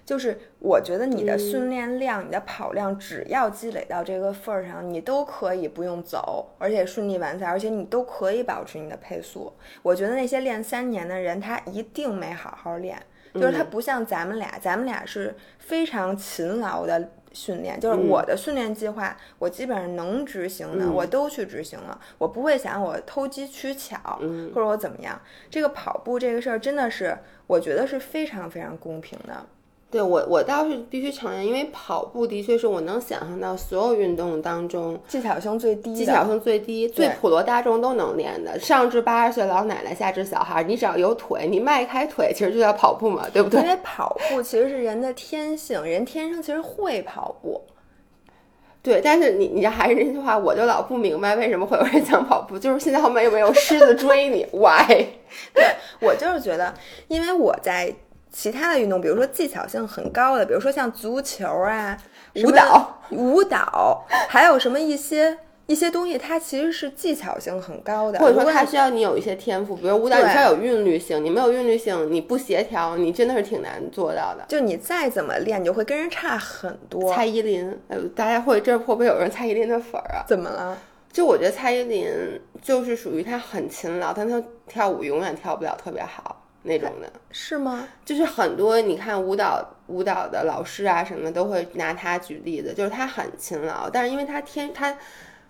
[SPEAKER 1] 就是我觉得你的训练量、你的跑量，只要积累到这个份儿上，你都可以不用走，而且顺利完赛，而且你都可以保持你的配速。我觉得那些练三年的人，他一定没好好练，就是他不像咱们俩，咱们俩是非常勤劳的。训练就是我的训练计划，我基本上能执行的，我都去执行了。我不会想我偷机取巧，或者我怎么样。这个跑步这个事儿真的是，我觉得是非常非常公平的。
[SPEAKER 2] 对我，我倒是必须承认，因为跑步的确是我能想象到所有运动当中
[SPEAKER 1] 技巧性最低的，
[SPEAKER 2] 技巧性最低、最普罗大众都能练的。上至八十岁老奶奶，下至小孩，你只要有腿，你迈开腿，其实就叫跑步嘛，对不对
[SPEAKER 1] 因？为跑步其实是人的天性，人天生其实会跑步。
[SPEAKER 2] 对，但是你你还是那句话，我就老不明白为什么会有人想跑步，就是现在后面有没有狮子追你？Why？
[SPEAKER 1] 对我就是觉得，因为我在其他的运动，比如说技巧性很高的，比如说像足球啊、
[SPEAKER 2] 舞蹈、
[SPEAKER 1] 舞蹈，还有什么一些一些东西，它其实是技巧性很高的，
[SPEAKER 2] 或者说它需要你有一些天赋，比如舞蹈，
[SPEAKER 1] 对
[SPEAKER 2] 你需要有韵律性，你没有韵律性，你不协调，你真的是挺难做到的。
[SPEAKER 1] 就你再怎么练，你就会跟人差很多。
[SPEAKER 2] 蔡依林，呃，大家会这会不会有人蔡依林的粉儿啊？
[SPEAKER 1] 怎么了？
[SPEAKER 2] 就我觉得蔡依林就是属于她很勤劳，但她跳舞永远跳不了特别好那种的。
[SPEAKER 1] 是吗？
[SPEAKER 2] 就是很多你看舞蹈舞蹈的老师啊什么都会拿他举例子，就是他很勤劳，但是因为他天他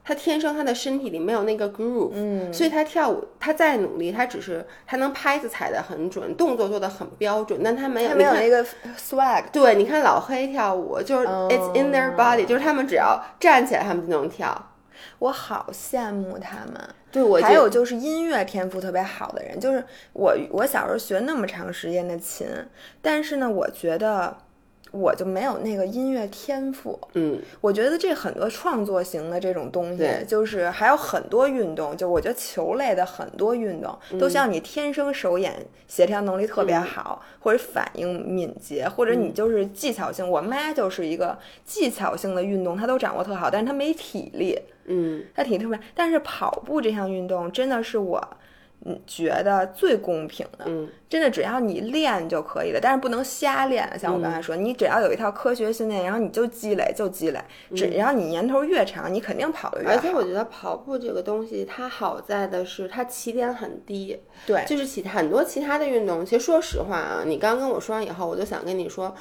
[SPEAKER 2] 他天生他的身体里没有那个 groove，
[SPEAKER 1] 嗯，
[SPEAKER 2] 所以他跳舞他再努力，他只是他能拍子踩得很准，动作做得很标准，但他没有
[SPEAKER 1] 他没有那个 swag。
[SPEAKER 2] 对，你看老黑跳舞就是 it's in their body，、就是他们只要站起来，他们就能跳。
[SPEAKER 1] 我好羡慕他们。
[SPEAKER 2] 对我
[SPEAKER 1] 还有就是音乐天赋特别好的人，就是我，我小时候学那么长时间的琴，但是呢，我觉得我就没有那个音乐天赋。
[SPEAKER 2] 嗯，
[SPEAKER 1] 我觉得这很多创作型的这种东西，就是还有很多运动，就我觉得球类的很多运动都
[SPEAKER 2] 嗯
[SPEAKER 1] 需要你天生手眼协调能力特别好，或者反应敏捷，或者
[SPEAKER 2] 嗯
[SPEAKER 1] 你就是技巧性。我妈就是一个技巧性的运动，她都掌握特好，但是她没体力。
[SPEAKER 2] 嗯，
[SPEAKER 1] 它体力特别，但是跑步这项运动真的是我嗯觉得最公平的。
[SPEAKER 2] 嗯
[SPEAKER 1] 真的只要你练就可以了，但是不能瞎练。像我刚才说，你只要有一套科学训练，然后你就积累，就积累。只要你年头越长，你肯定跑得越好。
[SPEAKER 2] 而且我觉得跑步这个东西，它好在的是它起点很低，
[SPEAKER 1] 对，
[SPEAKER 2] 就是其很多其他的运动，其实说实话啊，你刚跟我说完以后，我就想跟你说，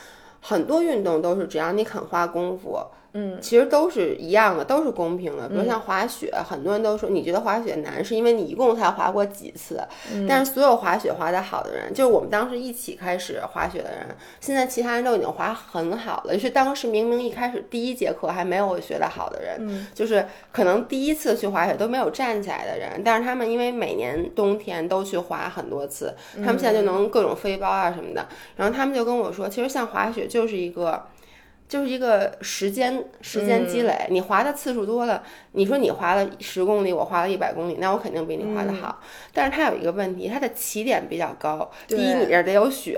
[SPEAKER 2] 很多运动都是只要你肯花功夫。
[SPEAKER 1] 嗯，
[SPEAKER 2] 其实都是一样的，都是公平的。比如像滑雪，很多人都说你觉得滑雪难，是因为你一共才滑过几次。但是所有滑雪滑得好的人，就是我们当时一起开始滑雪的人，现在其他人都已经滑很好了。就是当时明明一开始第一节课还没有我学得好的人，就是可能第一次去滑雪都没有站起来的人，但是他们因为每年冬天都去滑很多次，他们现在就能各种飞包啊什么的。然后他们就跟我说，其实像滑雪就是一个。就是一个时间时间积累，你滑的次数多了，你说你滑了十公里，我滑了一百公里，那我肯定比你滑的好。但是它有一个问题，它的起点比较高。第一，你这儿得有雪；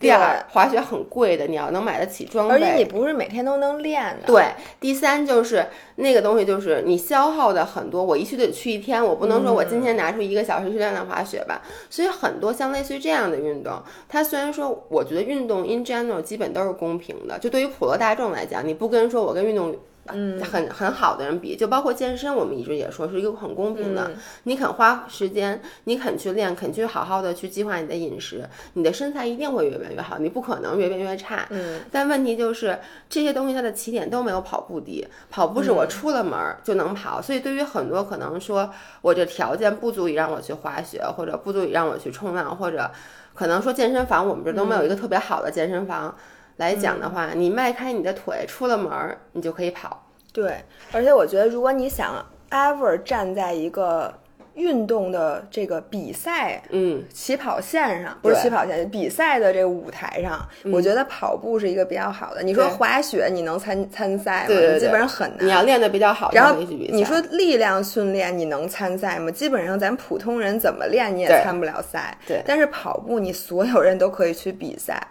[SPEAKER 2] 第二，滑雪很贵的，你要能买得起装备。
[SPEAKER 1] 而且你不是每天都能练的。
[SPEAKER 2] 对，第三就是那个东西，就是你消耗的很多。我一去得去一天，我不能说我今天拿出一个小时去练练滑雪吧。所以很多像类似于这样的运动，它虽然说我觉得运动 in general 基本都是公平的，就对于普罗大众来讲，你不跟说我跟运动嗯很很好的人比，就包括健身，我们一直也说是一个很公平的。你肯花时间，你肯去练，肯去好好的去计划你的饮食，你的身材一定会越变越好，你不可能越变越差。
[SPEAKER 1] 嗯，
[SPEAKER 2] 但问题就是这些东西它的起点都没有跑步低，跑步是我出了门就能跑，所以对于很多可能说我这条件不足以让我去滑雪，或者不足以让我去冲浪，或者可能说健身房，我们这都没有一个特别好的健身房。来讲的话，你迈开你的腿，出了门儿，你就可以跑。
[SPEAKER 1] 对，而且我觉得，如果你想 ever 站在一个运动的这个比赛，
[SPEAKER 2] 嗯，
[SPEAKER 1] 起跑线上，不是起跑线，比赛的这个舞台上，我觉得跑步是一个比较好的。你说滑雪，你能参参赛吗？
[SPEAKER 2] 对对对，
[SPEAKER 1] 基本上很难。
[SPEAKER 2] 你要练的比较好，
[SPEAKER 1] 然后你说力量训练，你能参赛吗？基本上咱普通人怎么练你也参不了赛。
[SPEAKER 2] 对，
[SPEAKER 1] 但是跑步，你所有人都可以去比赛。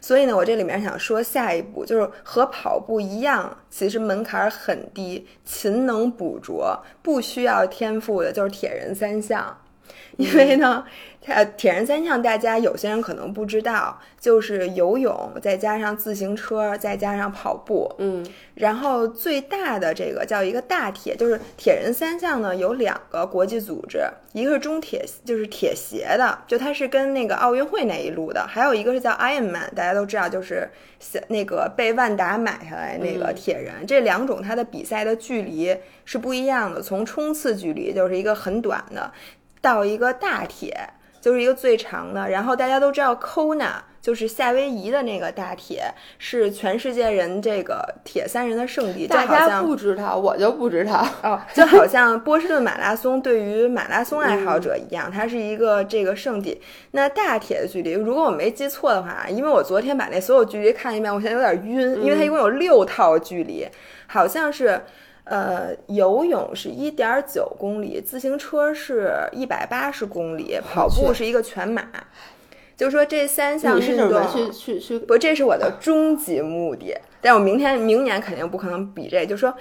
[SPEAKER 1] 所以呢，我这里面想说，下一步就是和跑步一样，其实门槛很低，勤能补拙，不需要天赋的，就是铁人三项。因为呢，它铁人三项大家有些人可能不知道，就是游泳再加上自行车再加上跑步，
[SPEAKER 2] 嗯，
[SPEAKER 1] 然后最大的这个叫一个大铁，就是铁人三项呢有两个国际组织，一个是中铁，就是铁协的，就它是跟那个奥运会那一路的，还有一个是叫 Ironman，大家都知道，就是那个被万达买下来那个铁人，这两种它的比赛的距离是不一样的，从冲刺距离就是一个很短的。到一个大铁，就是一个最长的。然后大家都知道，Kona 就是夏威夷的那个大铁，是全世界人这个铁三人的圣地。
[SPEAKER 2] 大家不知道，我就不知道
[SPEAKER 1] 哦。就好像波士顿马拉松对于马拉松爱好者一样，它是一个这个圣地。那大铁的距离，如果我没记错的话，因为我昨天把那所有距离看一遍，我现在有点晕，因为它一共有六套距离，好像是。呃，游泳是一点九公里，自行车是一百八十公里，跑步是一个全马。就是说这三项运动，
[SPEAKER 2] 去去去，
[SPEAKER 1] 不，这是我的终极目的。但我明天、明年肯定不可能比这。就是说，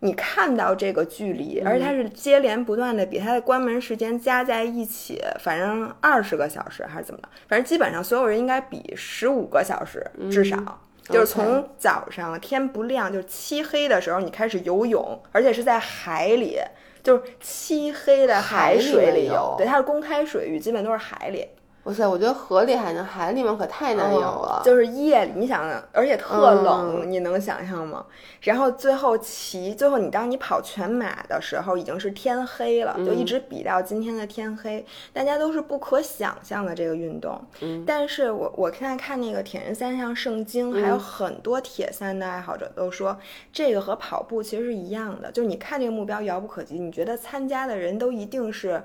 [SPEAKER 1] 你看到这个距离，而且它是接连不断的，比它的关门时间加在一起，反正二十个小时还是怎么的，反正基本上所有人应该比十五个小时至少。就是从早上天不亮，就是漆黑的时候，你开始游泳，而且是在海里，就是漆黑的海水里游。对，它是公开水域，基本都是海里。
[SPEAKER 2] 哇塞，我觉得河里还能，海里面可太难游了。
[SPEAKER 1] 就是夜里，你想，而且特冷，你能想象吗？然后最后骑，最后你当你跑全马的时候，已经是天黑了，就一直比到今天的天黑。大家都是不可想象的这个运动。
[SPEAKER 2] 嗯。
[SPEAKER 1] 但是我我现在看那个铁人三项圣经，还有很多铁三的爱好者都说，这个和跑步其实是一样的，就是你看这个目标遥不可及，你觉得参加的人都一定是。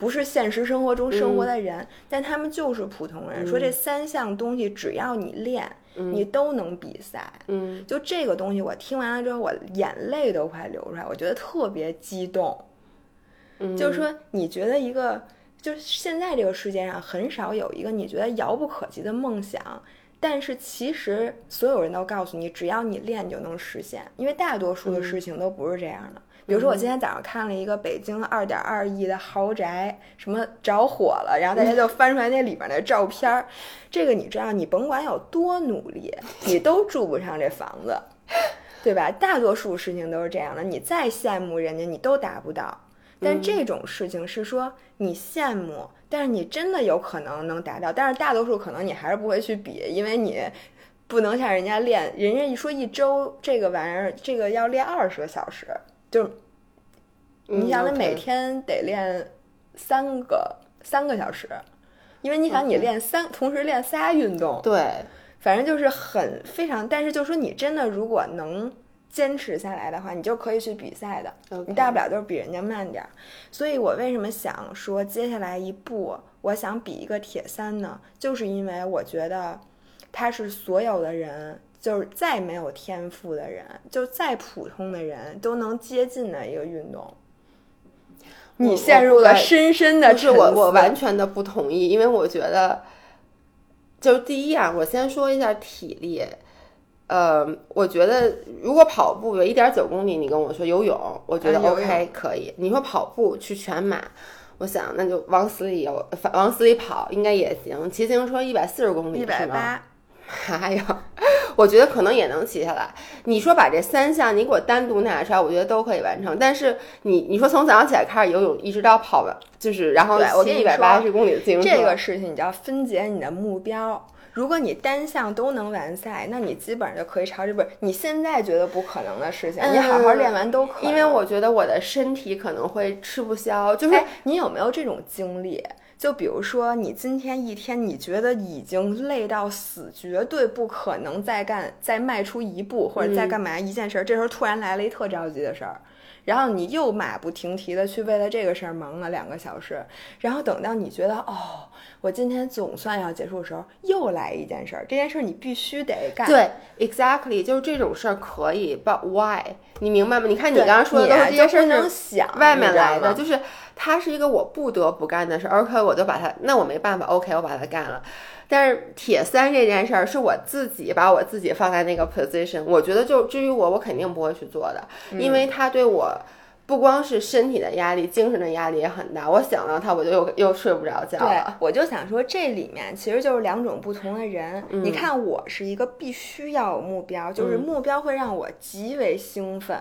[SPEAKER 1] 不是现实生活中生活的人，但他们就是普通人。说这三项东西，只要你练，你都能比赛。
[SPEAKER 2] 嗯，
[SPEAKER 1] 就这个东西，我听完了之后，我眼泪都快流出来，我觉得特别激动。
[SPEAKER 2] 嗯，
[SPEAKER 1] 就是说，你觉得一个，就是现在这个世界上很少有一个你觉得遥不可及的梦想，但是其实所有人都告诉你，只要你练就能实现，因为大多数的事情都不是这样的。比如说，我今天早上看了一个北京二点二亿的豪宅，什么着火了，然后大家就翻出来那里边的照片儿。这个你知道，你甭管有多努力，你都住不上这房子，对吧？大多数事情都是这样的，你再羡慕人家，你都达不到。但这种事情是说你羡慕，但是你真的有可能能达到，但是大多数可能你还是不会去比，因为你不能像人家练，人家一说一周这个玩意儿，这个要练二十个小时。就，你想，你每天得练三个三个小时，因为你想，你练三同时练仨运动，
[SPEAKER 2] 对，
[SPEAKER 1] 反正就是很非常。但是，就说你真的如果能坚持下来的话，你就可以去比赛的。你大不了就是比人家慢点儿。所以我为什么想说接下来一步，我想比一个铁三呢？就是因为我觉得它是所有的人。就是再没有天赋的人，就再普通的人都能接近的一个运动。你陷入了深深的
[SPEAKER 2] 是我我完全的不同意，因为我觉得，就是第一啊，我先说一下体力。呃，我觉得如果跑步有一点九公里，你跟我说游泳，我觉得 OK 可以。你说跑步去全马，我想那就往死里游，往死里跑应该也行。骑自行车一百四十公里，
[SPEAKER 1] 一百八。
[SPEAKER 2] 还有，我觉得可能也能骑下来。你说把这三项你给我单独拿出来，我觉得都可以完成。但是你你说从早上起来开始游泳，一直到跑完，就是然后骑一百八十公里的自行车，
[SPEAKER 1] 这个事情你就要分解你的目标。如果你单项都能完赛，那你基本上就可以朝这不是你现在觉得不可能的事情，你好好练完都可以。
[SPEAKER 2] 因为我觉得我的身体可能会吃不消。就是
[SPEAKER 1] 你有没有这种经历？就比如说，你今天一天，你觉得已经累到死，绝对不可能再干、再迈出一步，或者再干嘛一件事儿。这时候突然来了一特着急的事儿，然后你又马不停蹄的去为了这个事儿忙了两个小时，然后等到你觉得哦，我今天总算要结束的时候，又来一件事儿。这件事儿你必须得干。
[SPEAKER 2] 对，exactly，就是这种事儿可以，but why？你明白吗？你看你刚刚说的都是这些事儿，
[SPEAKER 1] 能想
[SPEAKER 2] 外面来的，就是。它是一个我不得不干的事，OK，我就把它，那我没办法，OK，我把它干了。但是铁三这件事儿是我自己把我自己放在那个 position，我觉得就至于我，我肯定不会去做的，因为它对我不光是身体的压力，精神的压力也很大。我想到它，我就又又睡不着觉了。
[SPEAKER 1] 我就想说，这里面其实就是两种不同的人。你看，我是一个必须要有目标，就是目标会让我极为兴奋。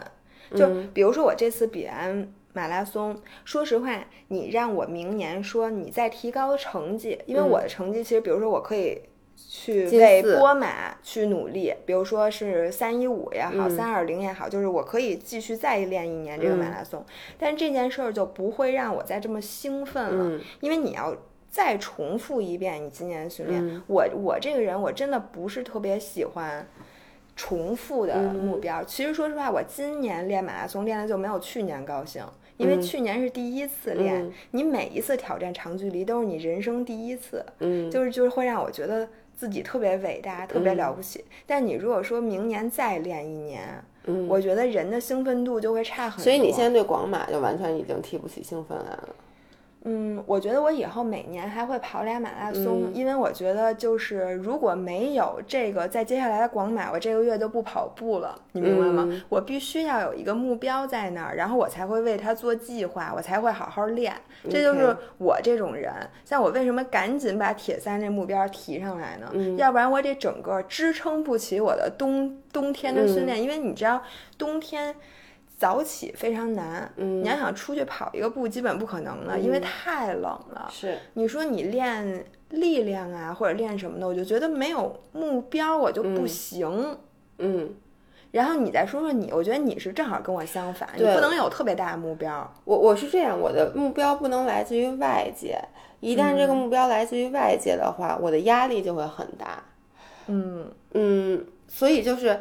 [SPEAKER 1] 就比如说我这次比完。马拉松，说实话，你让我明年说你再提高成绩，因为我的成绩其实，比如说我可以去为波马去努力，比如说是三一五也好，三二零也好，就是我可以继续再练一年这个马拉松。但这件事儿就不会让我再这么兴奋了，因为你要再重复一遍你今年的训练。我我这个人我真的不是特别喜欢。重复的目标，其实说实话，我今年练马拉松练的就没有去年高兴，因为去年是第一次练，你每一次挑战长距离都是你人生第一次，
[SPEAKER 2] 嗯，
[SPEAKER 1] 就是就是会让我觉得自己特别伟大，特别了不起。但你如果说明年再练一年，
[SPEAKER 2] 嗯，
[SPEAKER 1] 我觉得人的兴奋度就会差很多。
[SPEAKER 2] 所以你现在对广马就完全已经提不起兴奋来了。
[SPEAKER 1] 嗯，我觉得我以后每年还会跑俩马拉松，因为我觉得就是如果没有这个，在接下来的广马，我这个月就不跑步了，你明白吗？我必须要有一个目标在那儿，然后我才会为他做计划，我才会好好练。这就是我这种人。像我为什么赶紧把铁三这目标提上来呢？要不然我得整个支撑不起我的冬冬天的训练，因为你知道冬天。早起非常难，
[SPEAKER 2] 嗯，
[SPEAKER 1] 你要想出去跑一个步，基本不可能的，因为太冷了。
[SPEAKER 2] 是，
[SPEAKER 1] 你说你练力量啊，或者练什么的，我就觉得没有目标我就不行。
[SPEAKER 2] 嗯，
[SPEAKER 1] 然后你再说说你，我觉得你是正好跟我相反，你不能有特别大的目标。
[SPEAKER 2] 我我是这样，我的目标不能来自于外界，一旦这个目标来自于外界的话，我的压力就会很大。
[SPEAKER 1] 嗯
[SPEAKER 2] 嗯。所以就是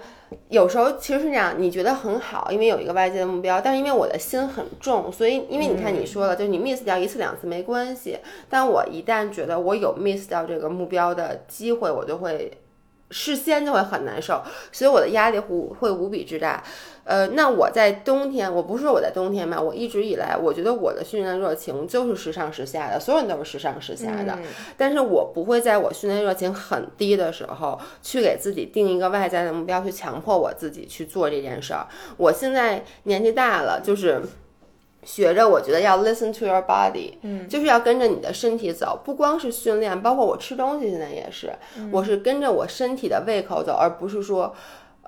[SPEAKER 2] 有时候其实是这样，你觉得很好，因为有一个外界的目标，但是因为我的心很重，所以因为你看你说了，就你 miss 掉一次两次没关系，但我一旦觉得我有 miss 掉这个目标的机会，我就会事先就会很难受，所以我的压力会会无比之大。呃，那我在冬天，我不是说我在冬天嘛，我一直以来，我觉得我的训练热情就是时上时下的，所有人都是时上时下的，但是我不会在我训练热情很低的时候去给自己定一个外在的目标，去强迫我自己去做这件事儿。我现在年纪大了，就是学着，我觉得要 listen to your body，嗯，就是要跟着你的身体走，不光是训练，包括我吃东西，现在也是，我是跟着我身体的胃口走，而不是说。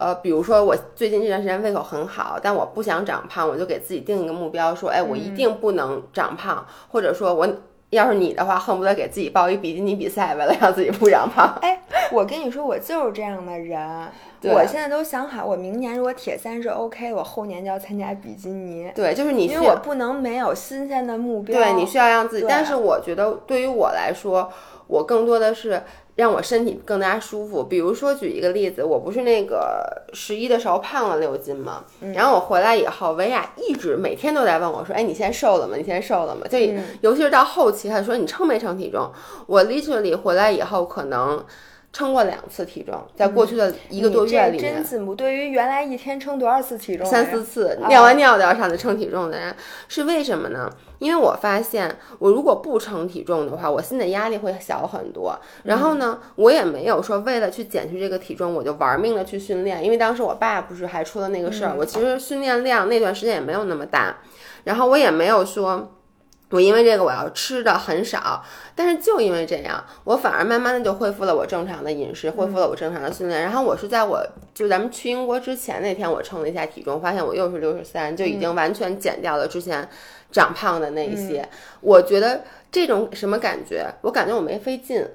[SPEAKER 2] 呃，比如说我最近这段时间胃口很好，但我不想长胖，我就给自己定一个目标，说，哎，我一定不能长胖，或者说我要是你的话，恨不得给自己报一比基尼比赛，为了让自己不长胖。
[SPEAKER 1] 哎，我跟你说，我就是这样的人，我现在都想好，我明年如果铁三是 OK，我后年就要参加比基尼。
[SPEAKER 2] 对，就是你，
[SPEAKER 1] 因为我不能没有新鲜的目标。
[SPEAKER 2] 对，你需要让自己。但是我觉得对于我来说，我更多的是。让我身体更加舒服。比如说，举一个例子，我不是那个十一的时候胖了六斤吗？然后我回来以后，维亚一直每天都在问我说：“哎，你现在瘦了吗？你现在瘦了吗？”就尤其是到后期，他说：“你称没称体重？”我 literally 回来以后可能。称过两次体重，在过去的一个多月里面，
[SPEAKER 1] 真进步。对于原来一天称多少次体重，
[SPEAKER 2] 三四次，尿完尿都要上去称体重的人，是为什么呢？因为我发现，我如果不称体重的话，我心理压力会小很多。然后呢，我也没有说为了去减去这个体重，我就玩命的去训练。因为当时我爸不是还出了那个事儿，我其实训练量那段时间也没有那么大，然后我也没有说。我因为这个我要吃的很少，但是就因为这样，我反而慢慢的就恢复了我正常的饮食，恢复了我正常的训练。然后我是在我就咱们去英国之前那天，我称了一下体重，发现我又是六十三，就已经完全减掉了之前长胖的那一些。我觉得这种什么感觉？我感觉我没费劲。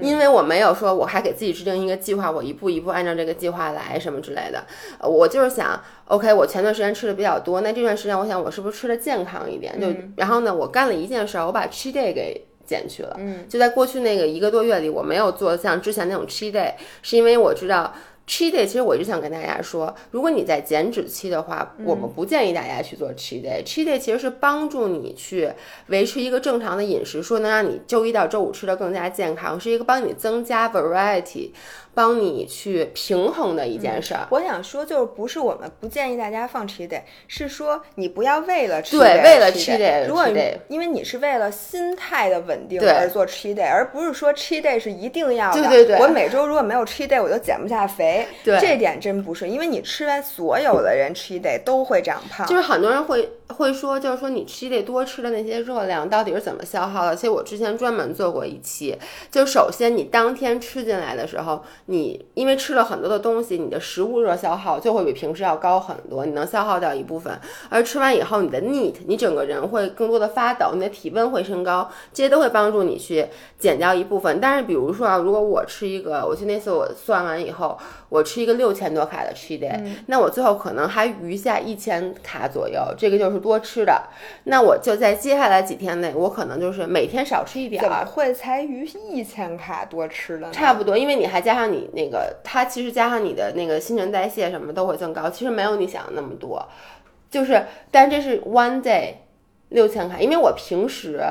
[SPEAKER 2] 因为我没有说，我还给自己制定一个计划，我一步一步按照这个计划来什么之类的。我就是想，OK，我前段时间吃的比较多，那这段时间我想我是不是吃的健康一点？就然后呢，我干了一件事，我把 cheat day 给减去了。嗯，就在过去那个一个多月里，我没有做像之前那种 cheat day，是因为我知道。Cheat day，其实我一直想跟大家说，如果你在减脂期的话，我们不建议大家去做 cheat day。cheat day 其实是帮助你去维持一个正常的饮食，说能让你周一到周五吃的更加健康，是一个帮你增加 variety。帮你去平衡的一件事儿。
[SPEAKER 1] 我想说，就是不是我们不建议大家放 cheat day，是说你不要为了吃
[SPEAKER 2] 对为了
[SPEAKER 1] cheat
[SPEAKER 2] day，
[SPEAKER 1] 如果因为你是为了心态的稳定而做 cheat day，而不是说 cheat day 是一定要的。
[SPEAKER 2] 对对对。
[SPEAKER 1] 我每周如果没有 cheat day，我就减不下肥。
[SPEAKER 2] 对。
[SPEAKER 1] 这点真不是，因为你吃完所有的人 cheat day 都会长胖。
[SPEAKER 2] 就是很多人会会说，就是说你 cheat day 多吃的那些热量到底是怎么消耗的？其实我之前专门做过一期，就首先你当天吃进来的时候。你因为吃了很多的东西，你的食物热消耗就会比平时要高很多，你能消耗掉一部分。而吃完以后，你的 NEAT，你整个人会更多的发抖，你的体温会升高，这些都会帮助你去减掉一部分。但是，比如说啊，如果我吃一个，我去那次我算完以后，我吃一个六千多卡的 cheat day，那我最后可能还余下一千卡左右，这个就是多吃的。那我就在接下来几天内，我可能就是每天少吃一点。
[SPEAKER 1] 怎么会才余一千卡多吃的？
[SPEAKER 2] 差不多，因为你还加上。你那个，它其实加上你的那个新陈代谢什么都会增高，其实没有你想的那么多，就是，但这是 one day 六千卡，因为我平时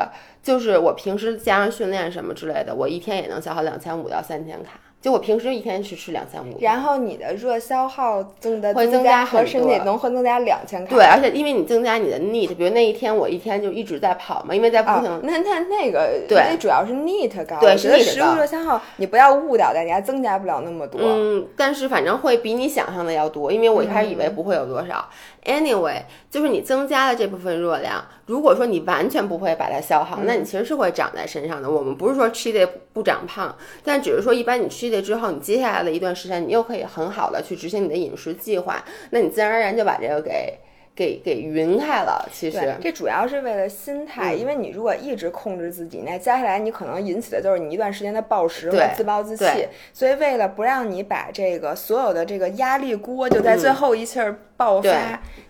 [SPEAKER 2] 就是我平时加上训练什么之类的，我一天也能消耗两千五到三千卡。就我平时一天是吃两千五，
[SPEAKER 1] 然后你的热消耗增的
[SPEAKER 2] 会
[SPEAKER 1] 增
[SPEAKER 2] 加
[SPEAKER 1] 和身体能会增加两千卡。
[SPEAKER 2] 对，而且因为你增加你的 NEAT，比如那一天我一天就一直在跑嘛，因为在不停。
[SPEAKER 1] 那那那个
[SPEAKER 2] 对，
[SPEAKER 1] 主要是 NEAT 高，
[SPEAKER 2] 对，是 NEAT
[SPEAKER 1] 高。食物热消耗你不要误导大家，增加不了那么多。
[SPEAKER 2] 嗯，但是反正会比你想象的要多，因为我一开始以为不会有多少。Anyway，就是你增加了这部分热量，如果说你完全不会把它消耗，那你其实是会长在身上的。我们不是说吃的不长胖，但只是说一般你吃的之后，你接下来的一段时间，你又可以很好的去执行你的饮食计划，那你自然而然就把这个给。给给匀开了，其实
[SPEAKER 1] 这主要是为了心态，因为你如果一直控制自己，那接下来你可能引起的就是你一段时间的暴食和自暴自弃。所以为了不让你把这个所有的这个压力锅就在最后一气儿爆发，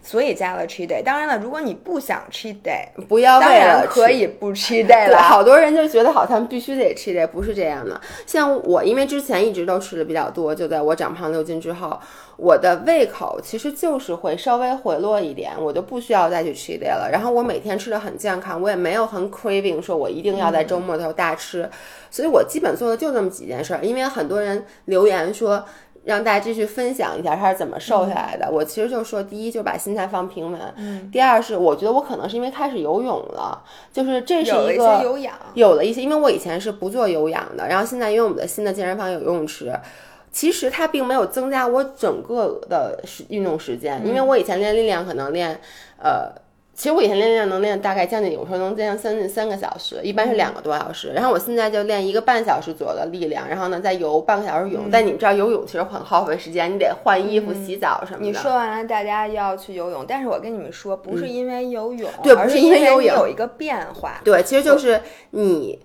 [SPEAKER 1] 所以加了 cheat day。当然了，如果你不想 cheat day，
[SPEAKER 2] 不要为了
[SPEAKER 1] 可以不 cheat day 了。
[SPEAKER 2] 好多人就觉得好像必须得 cheat day，不是这样的。像我，因为之前一直都吃的比较多，就在我长胖六斤之后。我的胃口其实就是会稍微回落一点，我就不需要再去 cheat day 了。然后我每天吃的很健康，我也没有很 craving，说我一定要在周末的时候大吃。所以我基本做的就这么几件事儿。因为很多人留言说，让大家继续分享一下他是怎么瘦下来的。我其实就说，第一就把心态放平稳，第二是我觉得我可能是因为开始游泳了，就是这是
[SPEAKER 1] 有了一
[SPEAKER 2] 个
[SPEAKER 1] 些有氧，
[SPEAKER 2] 有了一些，因为我以前是不做有氧的，然后现在因为我们的新的健身房有游泳池，其实它并没有增加我整个的时运动时间，因为我以前练力量可能练，呃。其实我以前练力量能练大概将近，有时候能练将近三个小时，一般是两个多小时。然后我现在就练一个半小时左右的力量，然后呢再游半个小时泳。但你们知道游泳其实很耗费时间，你得换衣服、洗澡什么的。
[SPEAKER 1] 你说完了，大家要去游泳，但是我跟你们说，不是因为游泳，
[SPEAKER 2] 对不是因为游泳
[SPEAKER 1] 有一个变化。
[SPEAKER 2] 对，其实就是你。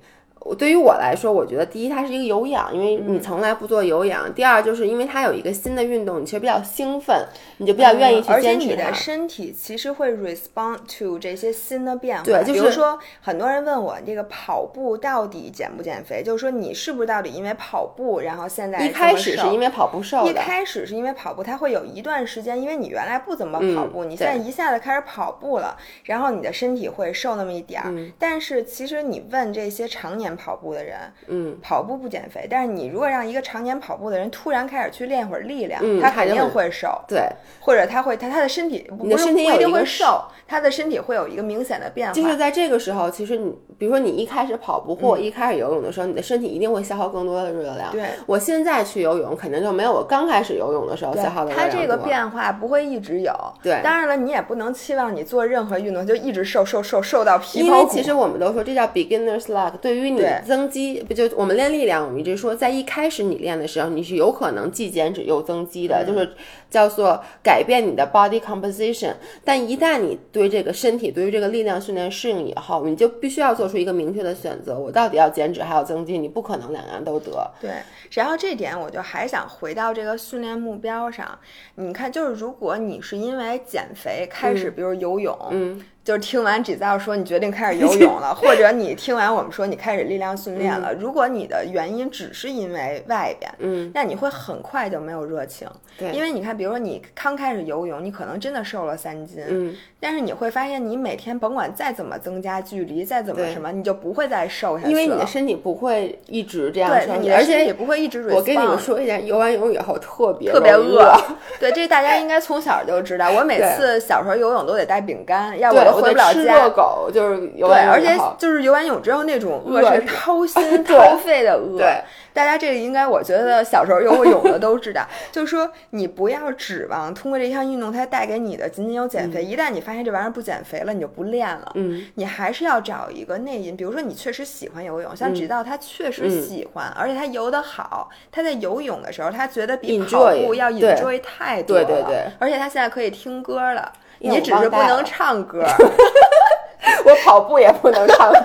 [SPEAKER 2] 我对于我来说，我觉得第一它是一个有氧，因为
[SPEAKER 1] 嗯
[SPEAKER 2] 你从来不做有氧；第二就是因为它有一个新的运动，你其实比较兴奋，你就比较愿意去
[SPEAKER 1] 嗯而且
[SPEAKER 2] 坚持它。
[SPEAKER 1] 你的身体其实会 respond to 这些新的变化。
[SPEAKER 2] 对就是
[SPEAKER 1] 比如说很多人问我这个跑步到底减不减肥，就是说你是不是到底因为跑步，然后现在
[SPEAKER 2] 一开始是因
[SPEAKER 1] 为。
[SPEAKER 2] 跑步瘦
[SPEAKER 1] 一，开始是因为跑步，它会有一段时间，因为你原来不怎么跑步，
[SPEAKER 2] 嗯
[SPEAKER 1] 你现在一下子开始跑步了，然后你的身体会瘦那么一点儿。
[SPEAKER 2] 嗯
[SPEAKER 1] 但是其实你问这些常年跑步的人，
[SPEAKER 2] 嗯，
[SPEAKER 1] 跑步不减肥，但是你如果让一个常年跑步的人突然开始去练会儿力量，
[SPEAKER 2] 嗯
[SPEAKER 1] 他肯定
[SPEAKER 2] 会
[SPEAKER 1] 会瘦。
[SPEAKER 2] 对，
[SPEAKER 1] 或者他会他他的身体不是
[SPEAKER 2] 你的身体
[SPEAKER 1] 不一定会瘦，他的身体会有一个明显的变化。
[SPEAKER 2] 就是在这个时候，其实你比如说你一开始跑步或者一开始游泳的时候，你的身体一定会消耗更多的热量。
[SPEAKER 1] 对
[SPEAKER 2] 我现在去游泳，肯定就没有我刚开始游泳的时候消耗的热量多。
[SPEAKER 1] 这个变化不会一直有。
[SPEAKER 2] 对
[SPEAKER 1] 当然了，你也不能期望你做任何运动就一直瘦瘦瘦瘦到皮
[SPEAKER 2] 因
[SPEAKER 1] 包骨。
[SPEAKER 2] 为其实我们都说这叫 beginner's luck。对于你
[SPEAKER 1] 对
[SPEAKER 2] 增肌，不就我们练力量，我们一直说，在一开始你练的时候，你是有可能既减脂又增肌
[SPEAKER 1] 嗯
[SPEAKER 2] 的，就是叫做改变你的 body composition。但一旦你对这个身体、对于这个力量训练适应以后，你就必须要做出一个明确的选择：我到底要减脂还要增肌？你不可能两样都得。
[SPEAKER 1] 对，然后这点我就还想回到这个训练目标上。你看，就是如果你是因为减肥开始，比如游泳，
[SPEAKER 2] 嗯，
[SPEAKER 1] 就是听完 g i z e 说你决定开始游泳了，或者你听完我们说你开始力量训练了，如果你的原因只是因为外边，
[SPEAKER 2] 嗯，
[SPEAKER 1] 那你会很快就没有热情。
[SPEAKER 2] 对
[SPEAKER 1] 因为你看，比如说你刚开始游泳，你可能真的瘦了三斤，
[SPEAKER 2] 嗯，
[SPEAKER 1] 但是你会发现，你每天甭管再怎么增加距离，再怎么什么，你就不会再瘦下去了。
[SPEAKER 2] 因为你的身体不会一直这样
[SPEAKER 1] 对，你的
[SPEAKER 2] 而且
[SPEAKER 1] 身体不会一直
[SPEAKER 2] 我跟你们说一下，游完泳以后特别
[SPEAKER 1] 特别饿。对，这大家应该从小就知道。我每次小时候游泳都得带饼干，要不回不了
[SPEAKER 2] 吃
[SPEAKER 1] 家
[SPEAKER 2] 热。狗就是游
[SPEAKER 1] 对，而且就是游完泳之后那种饿
[SPEAKER 2] 饿
[SPEAKER 1] 是
[SPEAKER 2] 是
[SPEAKER 1] 掏心 掏肺的饿。
[SPEAKER 2] 对，
[SPEAKER 1] 大家这个应该我觉得小时候游过泳的都知道，就是说你不要指望通过这项运动它带给你的仅仅有减肥，一旦你发现这玩意儿不减肥了，你就不练了。
[SPEAKER 2] 嗯，
[SPEAKER 1] 你还是要找一个内因，比如说你确实喜欢游泳，像直到他确实
[SPEAKER 2] 嗯
[SPEAKER 1] 喜欢，而且他游得好，他在游泳的时候他觉得比跑步要
[SPEAKER 2] 对
[SPEAKER 1] enjoy 太多了，
[SPEAKER 2] 对对对
[SPEAKER 1] 而且他现在可以听歌了，你只是不能唱歌。
[SPEAKER 2] 我跑步也不能唱歌，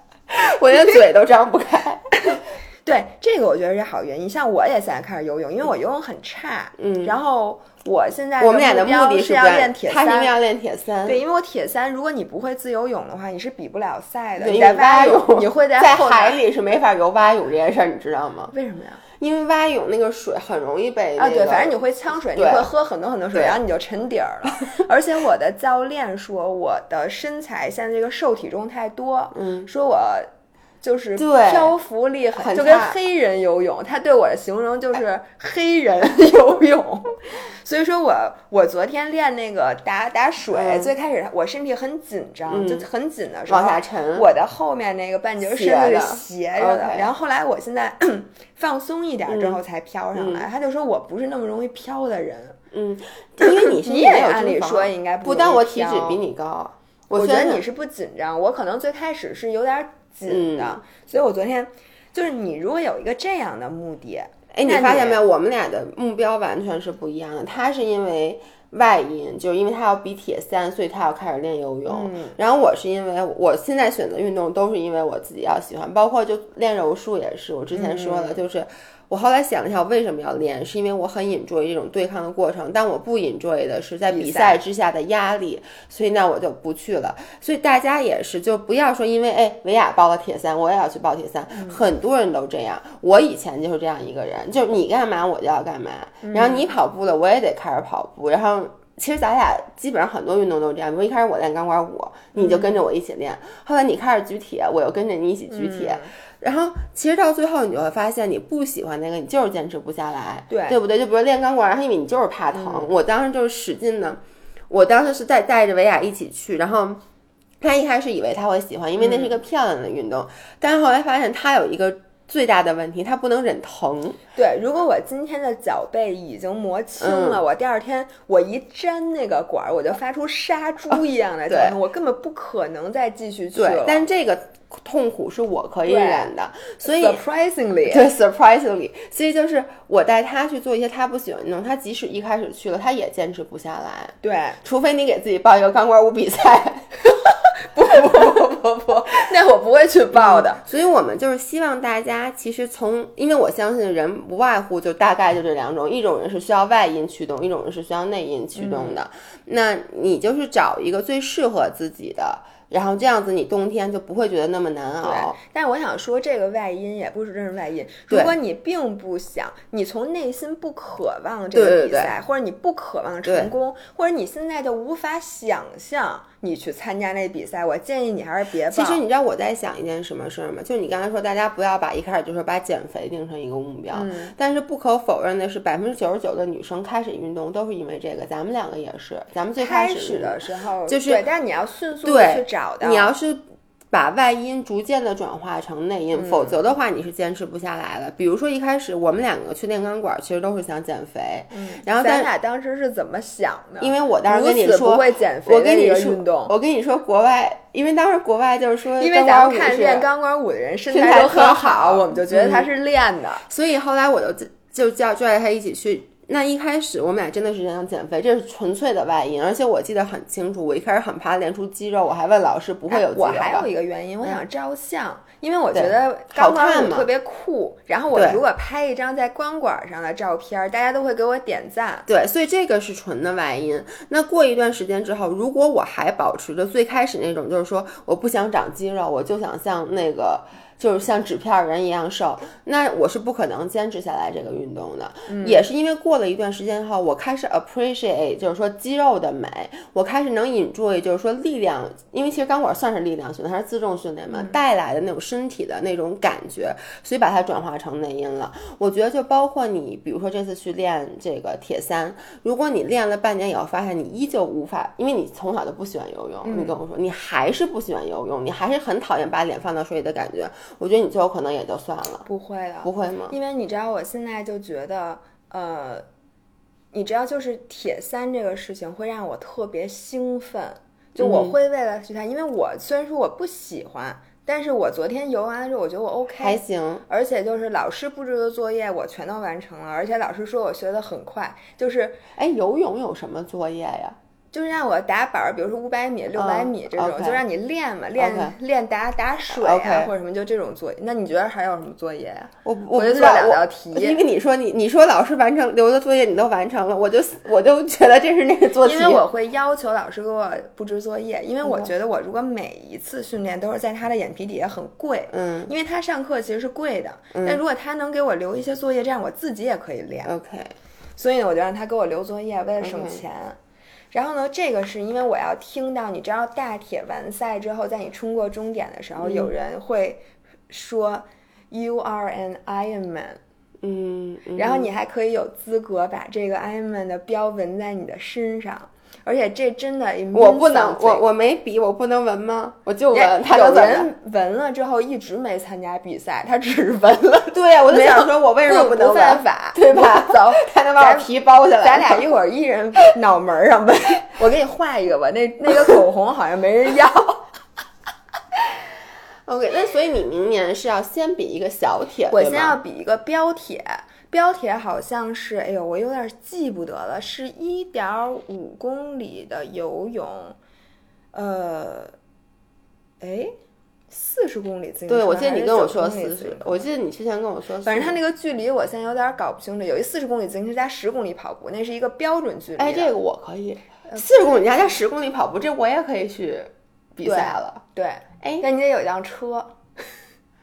[SPEAKER 2] 我连嘴都张不开。
[SPEAKER 1] 对，这个我觉得是好原因。像我也现在开始游泳，因为我游泳很差，
[SPEAKER 2] 嗯
[SPEAKER 1] 然后我现在
[SPEAKER 2] 我们俩的
[SPEAKER 1] 目
[SPEAKER 2] 的
[SPEAKER 1] 是要练铁三。
[SPEAKER 2] 要练铁三，
[SPEAKER 1] 对，因为我铁三，如果你不会自由泳的话，你是比不了赛的。你在蛙
[SPEAKER 2] 泳
[SPEAKER 1] 你会
[SPEAKER 2] 在
[SPEAKER 1] 后
[SPEAKER 2] 海
[SPEAKER 1] 台，
[SPEAKER 2] 里是没法游蛙泳这件事儿，你知道吗？
[SPEAKER 1] 为什么呀？
[SPEAKER 2] 因为蛙泳那个水很容易被
[SPEAKER 1] 啊，对，反正你会呛水，你会喝很多很多水，然后你就沉底儿了。而且我的教练说，我的身材现在这个瘦体重太多，
[SPEAKER 2] 嗯，
[SPEAKER 1] 说我就是
[SPEAKER 2] 对
[SPEAKER 1] 漂浮力很，
[SPEAKER 2] 很
[SPEAKER 1] 就跟黑人游泳，他对我的形容就是黑人游泳。所以说我我昨天练那个打打水，
[SPEAKER 2] 嗯
[SPEAKER 1] 最开始我身体很紧张，
[SPEAKER 2] 嗯
[SPEAKER 1] 就很紧的时候
[SPEAKER 2] 往下沉。
[SPEAKER 1] 我的后面那个半截身子是斜着的然后后来我现在 放松一点之
[SPEAKER 2] 嗯
[SPEAKER 1] 后才飘上来。他就说我不是那么容易飘的人，
[SPEAKER 2] 嗯，因为你 是
[SPEAKER 1] 你也
[SPEAKER 2] 有
[SPEAKER 1] 按理说应该
[SPEAKER 2] 不，但我体脂比你高。
[SPEAKER 1] 我觉得你是不紧张，我可能最开始是有点
[SPEAKER 2] 嗯
[SPEAKER 1] 所以我昨天就是你如果有一个这样的目的，
[SPEAKER 2] 哎，你发现没有？我们俩的目标完全是不一样的。他是因为外因，就是因为他要比铁三，所以他要开始练游泳。
[SPEAKER 1] 嗯
[SPEAKER 2] 然后我是因为我现在选择运动都是因为我自己要喜欢，包括就练柔术也是。我之前说
[SPEAKER 1] 嗯
[SPEAKER 2] 了，就是我后来想了一下，我为什么要练，是因为我很 enjoy 这种对抗的过程，但我不 enjoy 的是在比
[SPEAKER 1] 比赛
[SPEAKER 2] 赛之下的压力，所以那我就不去了。所以大家也是，就不要说因为哎维亚报了铁三，我也要去报铁三。很多人都这样，我以前就是这样一个人，就是你干嘛我就要干嘛，然后你跑步了我也得开始跑步，然后。其实咱俩基本上很多运动都这样，比如一开始我练钢管舞，你就跟着我一起练；后来你开始举铁，我又跟着你一起举铁。然后其实到最后你就会发现，你不喜欢那个，你就是坚持不下来，
[SPEAKER 1] 对
[SPEAKER 2] 对不对？就比如练钢管，然后因为你就是怕疼，我当时就是使劲的，我当时是带带着维亚一起去，然后。他一开始以为他会喜欢，因为那是一个漂亮的运动，但是后来发现他有一个最大的问题，他不能忍疼。
[SPEAKER 1] 对，如果我今天的脚背已经磨青了，我第二天我一粘那个管儿，我就发出杀猪一样的叫声，我根本不可能再继续去了。
[SPEAKER 2] 但这个痛苦是我可以忍的，所以
[SPEAKER 1] surprisingly，
[SPEAKER 2] 对 surprisingly，所以就是我带他去做一些他不喜欢的运动，他即使一开始去了，他也坚持不下来。
[SPEAKER 1] 对，
[SPEAKER 2] 除非你给自己报一个钢管舞比赛。
[SPEAKER 1] 不不 那我不会去报的。
[SPEAKER 2] 所以我们就是希望大家，其实从，因为我相信人不外乎就大概就这两种，一种人是需要外因驱动，一种人是需要内因驱动的。那你就是找一个最适合自己的。然后这样子，你冬天就不会觉得那么难熬。
[SPEAKER 1] 但是我想说，这个外因也不是真是外因。如果你并不想，你从内心不渴望这个比赛，或者你不渴望成功，或者你现在就无法想象你去参加那比赛，我建议你还是别报。
[SPEAKER 2] 其实你知道我在想一件什么事儿吗？就你刚才说，大家不要把一开始就说把减肥定成一个目标。
[SPEAKER 1] 嗯。
[SPEAKER 2] 但是不可否认的是，百分之九十九的女生开始运动都是因为这个。咱们两个也是，咱们最
[SPEAKER 1] 开
[SPEAKER 2] 始
[SPEAKER 1] 的时候
[SPEAKER 2] 就是，
[SPEAKER 1] 对，但你要迅速的去找到。
[SPEAKER 2] 你要是把外因逐渐的转化成内因，否则的话你是坚持不下来的。比如说一开始我们两个去练钢管，其实都是想减肥。
[SPEAKER 1] 嗯，
[SPEAKER 2] 然后
[SPEAKER 1] 咱俩当时是怎么想的？
[SPEAKER 2] 因为我当时跟你说，
[SPEAKER 1] 不会减肥。
[SPEAKER 2] 我跟你说，我跟你说，国外，因为当时国外就是说，
[SPEAKER 1] 因为咱们看练钢管舞的人身材都很好，我们就觉得他是练的。
[SPEAKER 2] 所以后来我就就叫拽着他一起去。那一开始我们俩真的是想减肥，这是纯粹的外因，而且我记得很清楚，我一开始很怕练出肌肉，我还问老师不会有肌肉。
[SPEAKER 1] 我还有一个原因，我想照相，因为我觉得钢管舞特别酷。然后我如果拍一张在钢管上的照片，大家都会给我点赞。
[SPEAKER 2] 对，所以这个是纯的外因。那过一段时间之后，如果我还保持着最开始那种，就是说我不想长肌肉，我就想像那个。就是像纸片人一样瘦，那我是不可能坚持下来这个运动的。也是因为过了一段时间后，我开始 appreciate，就是说肌肉的美，我开始能 enjoy，就是说力量，因为其实钢管算是力量训练，它是自重训练嘛，带来的那种身体的那种感觉，所以把它转化成内因了。我觉得就包括你，比如说这次去练这个铁三，如果你练了半年以后发现你依旧无法，因为你从小就不喜欢游泳，你跟我说你还是不喜欢游泳，你还是很讨厌把脸放到水里的感觉。我觉得你最后可能也就算了，
[SPEAKER 1] 不会的，
[SPEAKER 2] 不会吗？
[SPEAKER 1] 因为你知道，我现在就觉得，呃，你知道，就是铁三这个事情会让我特别兴奋，就我会为了去它，因为我虽然说我不喜欢，但是我昨天游完了之后，我觉得我 OK，
[SPEAKER 2] 还行，
[SPEAKER 1] 而且就是老师布置的作业我全都完成了，而且老师说我学的很快，就是，
[SPEAKER 2] 哎，游泳有什么作业呀？
[SPEAKER 1] 就是让我打板儿，比如说五百米、六百米这种，就让你练嘛，练练打打水啊，或者什么，就这种作业。那你觉得还有什么作业呀？
[SPEAKER 2] 我我
[SPEAKER 1] 就做两道题，
[SPEAKER 2] 因为你说你你说老师完成留的作业你都完成了，我就我就觉得这是那个作业。
[SPEAKER 1] 因为我会要求老师给我布置作业，因为我觉得我如果每一次训练都是在他的眼皮底下很贵，
[SPEAKER 2] 嗯，
[SPEAKER 1] 因为他上课其实是贵的，但如果他能给我留一些作业，这样我自己也可以练。
[SPEAKER 2] OK，
[SPEAKER 1] 所以呢，我就让他给我留作业，为了省钱。然后呢，这个是因为我要听到，你知道大铁完赛之后，在你冲过终点的时候，有人会说 “You are an Iron Man”，
[SPEAKER 2] 嗯，
[SPEAKER 1] 然后你还可以有资格把这个 Iron Man 的标纹在你的身上。而且这真的，
[SPEAKER 2] 我不能，我我没比，我不能闻吗？我就闻。他
[SPEAKER 1] 有人闻了之后一直没参加比赛，他只是闻了。
[SPEAKER 2] 对呀，我就想说，我为什么
[SPEAKER 1] 不
[SPEAKER 2] 能
[SPEAKER 1] 犯法？
[SPEAKER 2] 对吧？
[SPEAKER 1] 走，
[SPEAKER 2] 他能把我皮剥下来。
[SPEAKER 1] 咱俩一会儿一人脑门上纹，我给你画一个吧。那那个口红好像没人要。
[SPEAKER 2] OK，那所以你明年是要先比一个小铁，
[SPEAKER 1] 我先要比一个标铁。标铁好像是，哎呦，我有点记不得了，是一点五公里的游泳，呃，哎，四十公里自行车。
[SPEAKER 2] 对，我记得你跟我说
[SPEAKER 1] 四十，
[SPEAKER 2] 我记得你之前跟我说，
[SPEAKER 1] 反正他那个距离我现在有点搞不清楚，有一四十公里自行车加十公里跑步，那是一个标准距离。
[SPEAKER 2] 哎，这个我可以，四十公里加加十公里跑步，这我也可以去比赛了。
[SPEAKER 1] 对，
[SPEAKER 2] 哎，
[SPEAKER 1] 那你得有一辆车。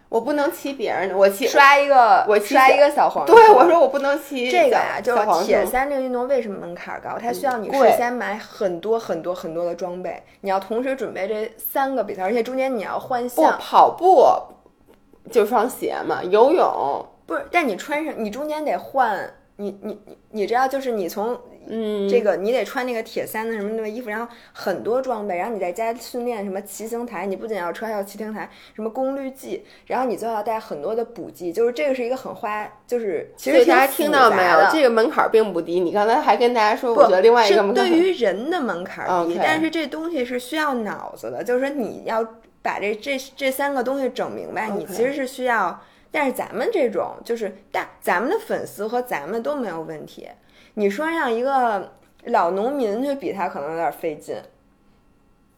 [SPEAKER 2] 我不能骑别人的，我骑
[SPEAKER 1] 刷一个，
[SPEAKER 2] 我
[SPEAKER 1] 刷一个小黄。
[SPEAKER 2] 对，我说我不能骑
[SPEAKER 1] 这个呀，就是铁三这个运动为什么门槛高？它需要你事先买很多很多很多的装备，你要同时准备这三个比赛，而且中间你要换项。
[SPEAKER 2] 跑步就双鞋嘛，游泳
[SPEAKER 1] 不是，但你穿上，你中间得换，你你你你知道，就是你从
[SPEAKER 2] 嗯
[SPEAKER 1] 这个你得穿那个铁三的什么那个衣服，然后很多装备，然后你在家训练什么骑行台，你不仅要穿，还有骑行台，什么功率计，然后你最后要带很多的补剂，就是这个是一个很花，就是其实
[SPEAKER 2] 大家听到没有？这个门槛儿并不低。你刚才还跟大家说，
[SPEAKER 1] 不
[SPEAKER 2] 我觉得另外一个门槛儿
[SPEAKER 1] 对于人的门槛儿低但是这东西是需要脑子的，就是说你要把这这这三个东西整明白，你其实是需要。但是咱们这种就是大，咱们的粉丝和咱们都没有问题。你说让一个老农民去比他，可能有点费劲。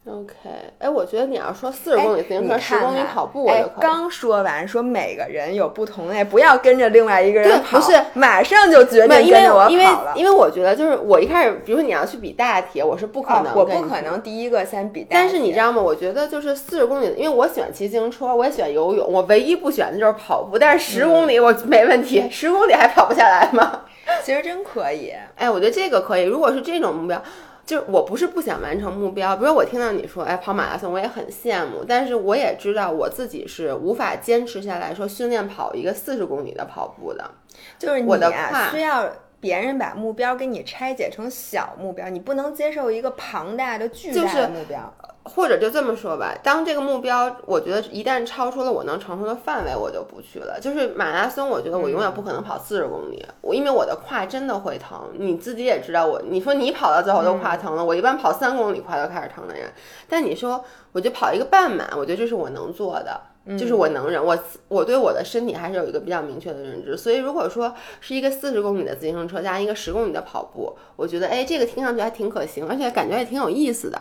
[SPEAKER 2] OK，哎，我觉得你要说四十公里自行车、
[SPEAKER 1] 哎
[SPEAKER 2] 十公里跑步，我
[SPEAKER 1] 哎
[SPEAKER 2] 就可以。
[SPEAKER 1] 刚说完，说每个人有不同的，不要跟着另外一个人跑，
[SPEAKER 2] 不是
[SPEAKER 1] 马上就决定，
[SPEAKER 2] 因
[SPEAKER 1] 跟着我
[SPEAKER 2] 为因为
[SPEAKER 1] 跑了。
[SPEAKER 2] 因为我觉得就是我一开始，比如说你要去比大铁，我是不可能、
[SPEAKER 1] 哦我不可。能第一个先比大，
[SPEAKER 2] 但是你知道吗？我觉得就是四十公里，因为我喜欢骑自行车，我也喜欢游泳，我唯一不喜欢的就是跑步。但是十公里我没问题，十、公里还跑不下来吗？
[SPEAKER 1] 其实真可以。
[SPEAKER 2] 哎，我觉得这个可以。如果是这种目标，就是我不是不想完成目标，比如我听到你说，哎，跑马拉松，我也很羡慕，但是我也知道我自己是无法坚持下来说训练跑一个四十公里的跑步的。
[SPEAKER 1] 就是你
[SPEAKER 2] 我的
[SPEAKER 1] 需要别人把目标给你拆解成小目标，你不能接受一个庞大的、巨大的目标。
[SPEAKER 2] 或者就这么说吧，当这个目标，我觉得一旦超出了我能承受的范围，我就不去了。就是马拉松，我觉得我永远不可能跑四十公里，我因为我的胯真的会疼。你自己也知道我，你说你跑到最后都胯疼了，我一般跑三公里胯都开始疼的人。但你说我就跑一个半马，我觉得这是我能做的。就是我能忍，我我对我的身体还是有一个比较明确的认知，所以如果说是一个四十公里的自行车加一个十公里的跑步，我觉得哎，这个听上去还挺可行，而且感觉也挺有意思的。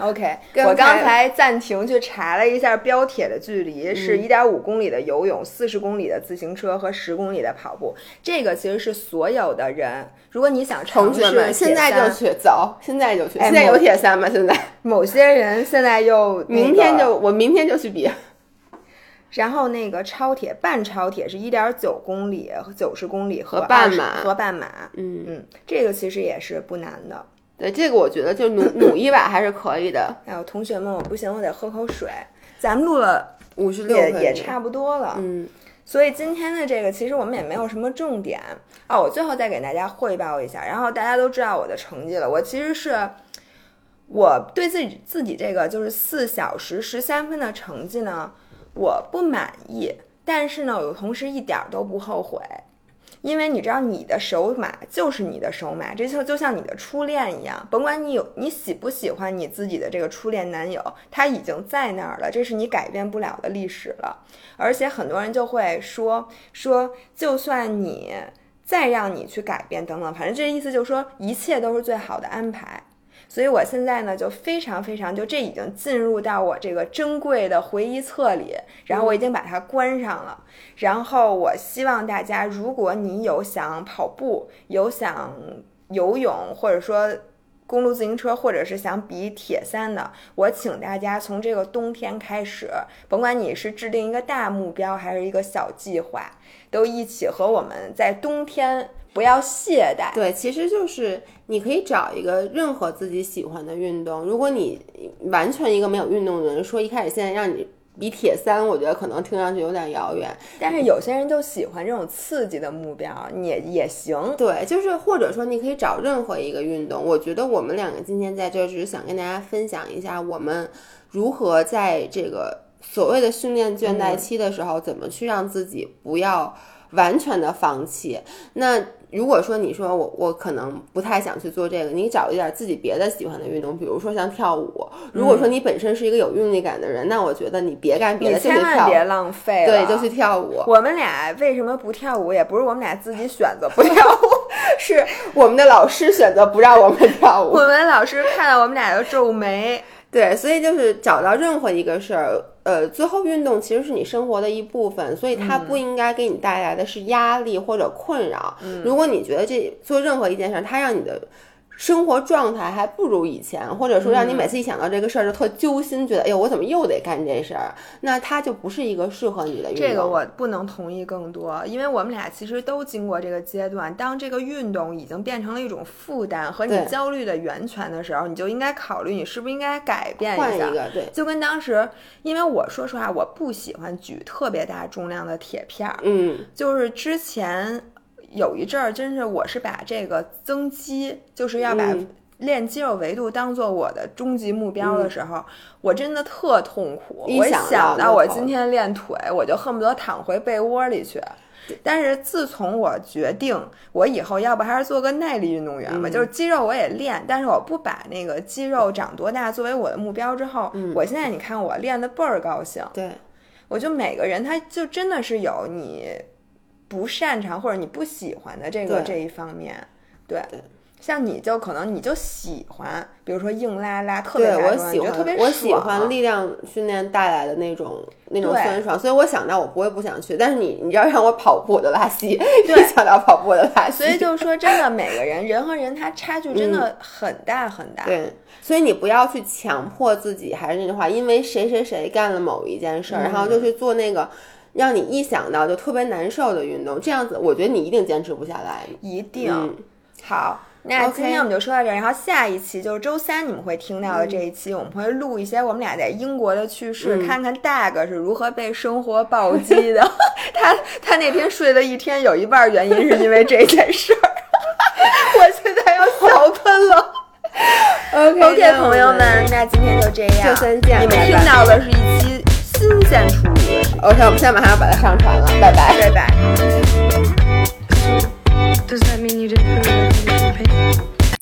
[SPEAKER 1] OK，
[SPEAKER 2] 刚
[SPEAKER 1] 我刚
[SPEAKER 2] 才
[SPEAKER 1] 才暂停去查了一下标铁的距离，是
[SPEAKER 2] 嗯
[SPEAKER 1] 一点五公里的游泳，四十公里的自行车和十公里的跑步。这个其实是所有的人，如果你想尝试
[SPEAKER 2] 同学们，现在就去走，现在就去。
[SPEAKER 1] 哎
[SPEAKER 2] 现在有铁三吗？现在
[SPEAKER 1] 某些人现在又、那
[SPEAKER 2] 明天就我明天就去比。
[SPEAKER 1] 然后那个超铁、半超铁是一点九公里、九十公里和
[SPEAKER 2] 半马
[SPEAKER 1] 和半马。
[SPEAKER 2] 嗯，
[SPEAKER 1] 嗯，这个其实也是不难的。
[SPEAKER 2] 对，这个我觉得就努努一把还是可以的。
[SPEAKER 1] 哎呦，同学们，我不行，我得喝口水。咱们录了
[SPEAKER 2] 五十六
[SPEAKER 1] 也也差不多了，
[SPEAKER 2] 嗯，
[SPEAKER 1] 所以今天的这个其实我们也没有什么重点哦。我最后再给大家汇报一下，然后大家都知道我的成绩了。我其实是我对自己自己这个就是四小时十三分的成绩呢，我不满意，但是呢，我同时一点儿都不后悔。因为你知道，你的首马就是你的首马，这就就像你的初恋一样，甭管你有你喜不喜欢你自己的这个初恋男友，他已经在那儿了，这是你改变不了的历史了。而且很多人就会说说，就算你再让你去改变等等，反正这意思就是说，一切都是最好的安排。所以我现在呢，就非常非常，就这已经进入到我这个珍贵的回忆册里，然后我已经把它关上了。然后我希望大家，如果你有想跑步，有想游泳，或者说公路自行车，或者是想比铁三的，我请大家从这个冬天开始，甭管你是制定一个大目标还是一个小计划，都一起和我们在冬天不要懈怠。
[SPEAKER 2] 对，其实就是你可以找一个任何自己喜欢的运动。如果你完全一个没有运动的人，说一开始现在让你比铁三，我觉得可能听上去有点遥远。
[SPEAKER 1] 但是有些人就喜欢这种刺激的目标，也也行。
[SPEAKER 2] 对，就是或者说你可以找任何一个运动。我觉得我们两个今天在这儿只是想跟大家分享一下我们如何在这个所谓的训练倦怠期的时候，怎么去让自己不要完全的放弃。那如果说你说我我可能不太想去做这个，你找一点自己别的喜欢的运动，比如说像跳舞。如果说你本身是一个有韵力感的人，那我觉得你别干别的，就去
[SPEAKER 1] 千万
[SPEAKER 2] 跳。
[SPEAKER 1] 别浪费。
[SPEAKER 2] 对，就去跳舞。
[SPEAKER 1] 我们俩为什么不跳舞？也不是我们俩自己选择不跳舞，
[SPEAKER 2] 是我们的老师选择不让我们跳舞。
[SPEAKER 1] 我们老师看到我们俩就皱眉。
[SPEAKER 2] 对，所以就是找到任何一个事儿，呃，最后运动其实是你生活的一部分，所以它不应该给你带来的是压力或者困扰。如果你觉得这做任何一件事儿，它让你的生活状态还不如以前，或者说让你
[SPEAKER 1] 嗯
[SPEAKER 2] 每次一想到这个事儿就特揪心，觉得哎呦我怎么又得干这事儿，那它就不是一个适合你的运动。
[SPEAKER 1] 这个我不能同意更多，因为我们俩其实都经过这个阶段。当这个运动已经变成了一种负担和你焦虑的源泉的时候，你就应该考虑你是不是应该改变
[SPEAKER 2] 一个对，
[SPEAKER 1] 就跟当时，因为我说实话，我不喜欢举特别大重量的铁片儿，
[SPEAKER 2] 嗯
[SPEAKER 1] 就是之前有一阵儿，真是我是把这个增肌，就是要把
[SPEAKER 2] 嗯
[SPEAKER 1] 练肌肉维度当做我的终极目标的时候，我真的特痛苦。
[SPEAKER 2] 一
[SPEAKER 1] 我一
[SPEAKER 2] 想到
[SPEAKER 1] 我今天练腿，我就恨不得躺回被窝里去。但是自从我决定我以后要不还是做个耐力运动员吧，
[SPEAKER 2] 嗯
[SPEAKER 1] 就是肌肉我也练，但是我不把那个肌肉长多大作为我的目标之后，
[SPEAKER 2] 嗯
[SPEAKER 1] 我现在你看我练的倍儿高兴。
[SPEAKER 2] 对，
[SPEAKER 1] 我就每个人他就真的是有你不擅长或者你不喜欢的这个
[SPEAKER 2] 对。
[SPEAKER 1] 这一方面，对
[SPEAKER 2] 对。
[SPEAKER 1] 像你就可能你就喜欢，比如说硬拉拉，特别
[SPEAKER 2] 喜欢我喜欢力量训练带来的那种那种酸爽，所以我想到我不会不想去，但是你你要让我跑步我就拉稀，
[SPEAKER 1] 对
[SPEAKER 2] 一想到跑步我就拉稀，
[SPEAKER 1] 所以就是说，真的每个人人和人他差距真的很大很大。
[SPEAKER 2] 嗯对，所以你不要去强迫自己，还是那句话，因为谁谁谁干了某一件事儿，然后就去做那个让你一想到就特别难受的运动，这样子我觉得你一定坚持不下来。
[SPEAKER 1] 一定、
[SPEAKER 2] 嗯
[SPEAKER 1] 好。那今天我们就说到这儿，然后下一期就是周三你们会听到的这一期，我们会录一些我们俩在英国的趣事，
[SPEAKER 2] 嗯
[SPEAKER 1] 看看 Dag 是如何被生活暴击的。他他那天睡了一天，有一半原因是因为这件事儿。我现在要笑喷了。
[SPEAKER 2] OK
[SPEAKER 1] 朋友们，那今天就这样，
[SPEAKER 2] 周三见
[SPEAKER 1] 你们听到的是一期新鲜出炉。
[SPEAKER 2] OK，我们现在马上要把它上传了，拜拜
[SPEAKER 1] 拜拜。Does that mean you didn't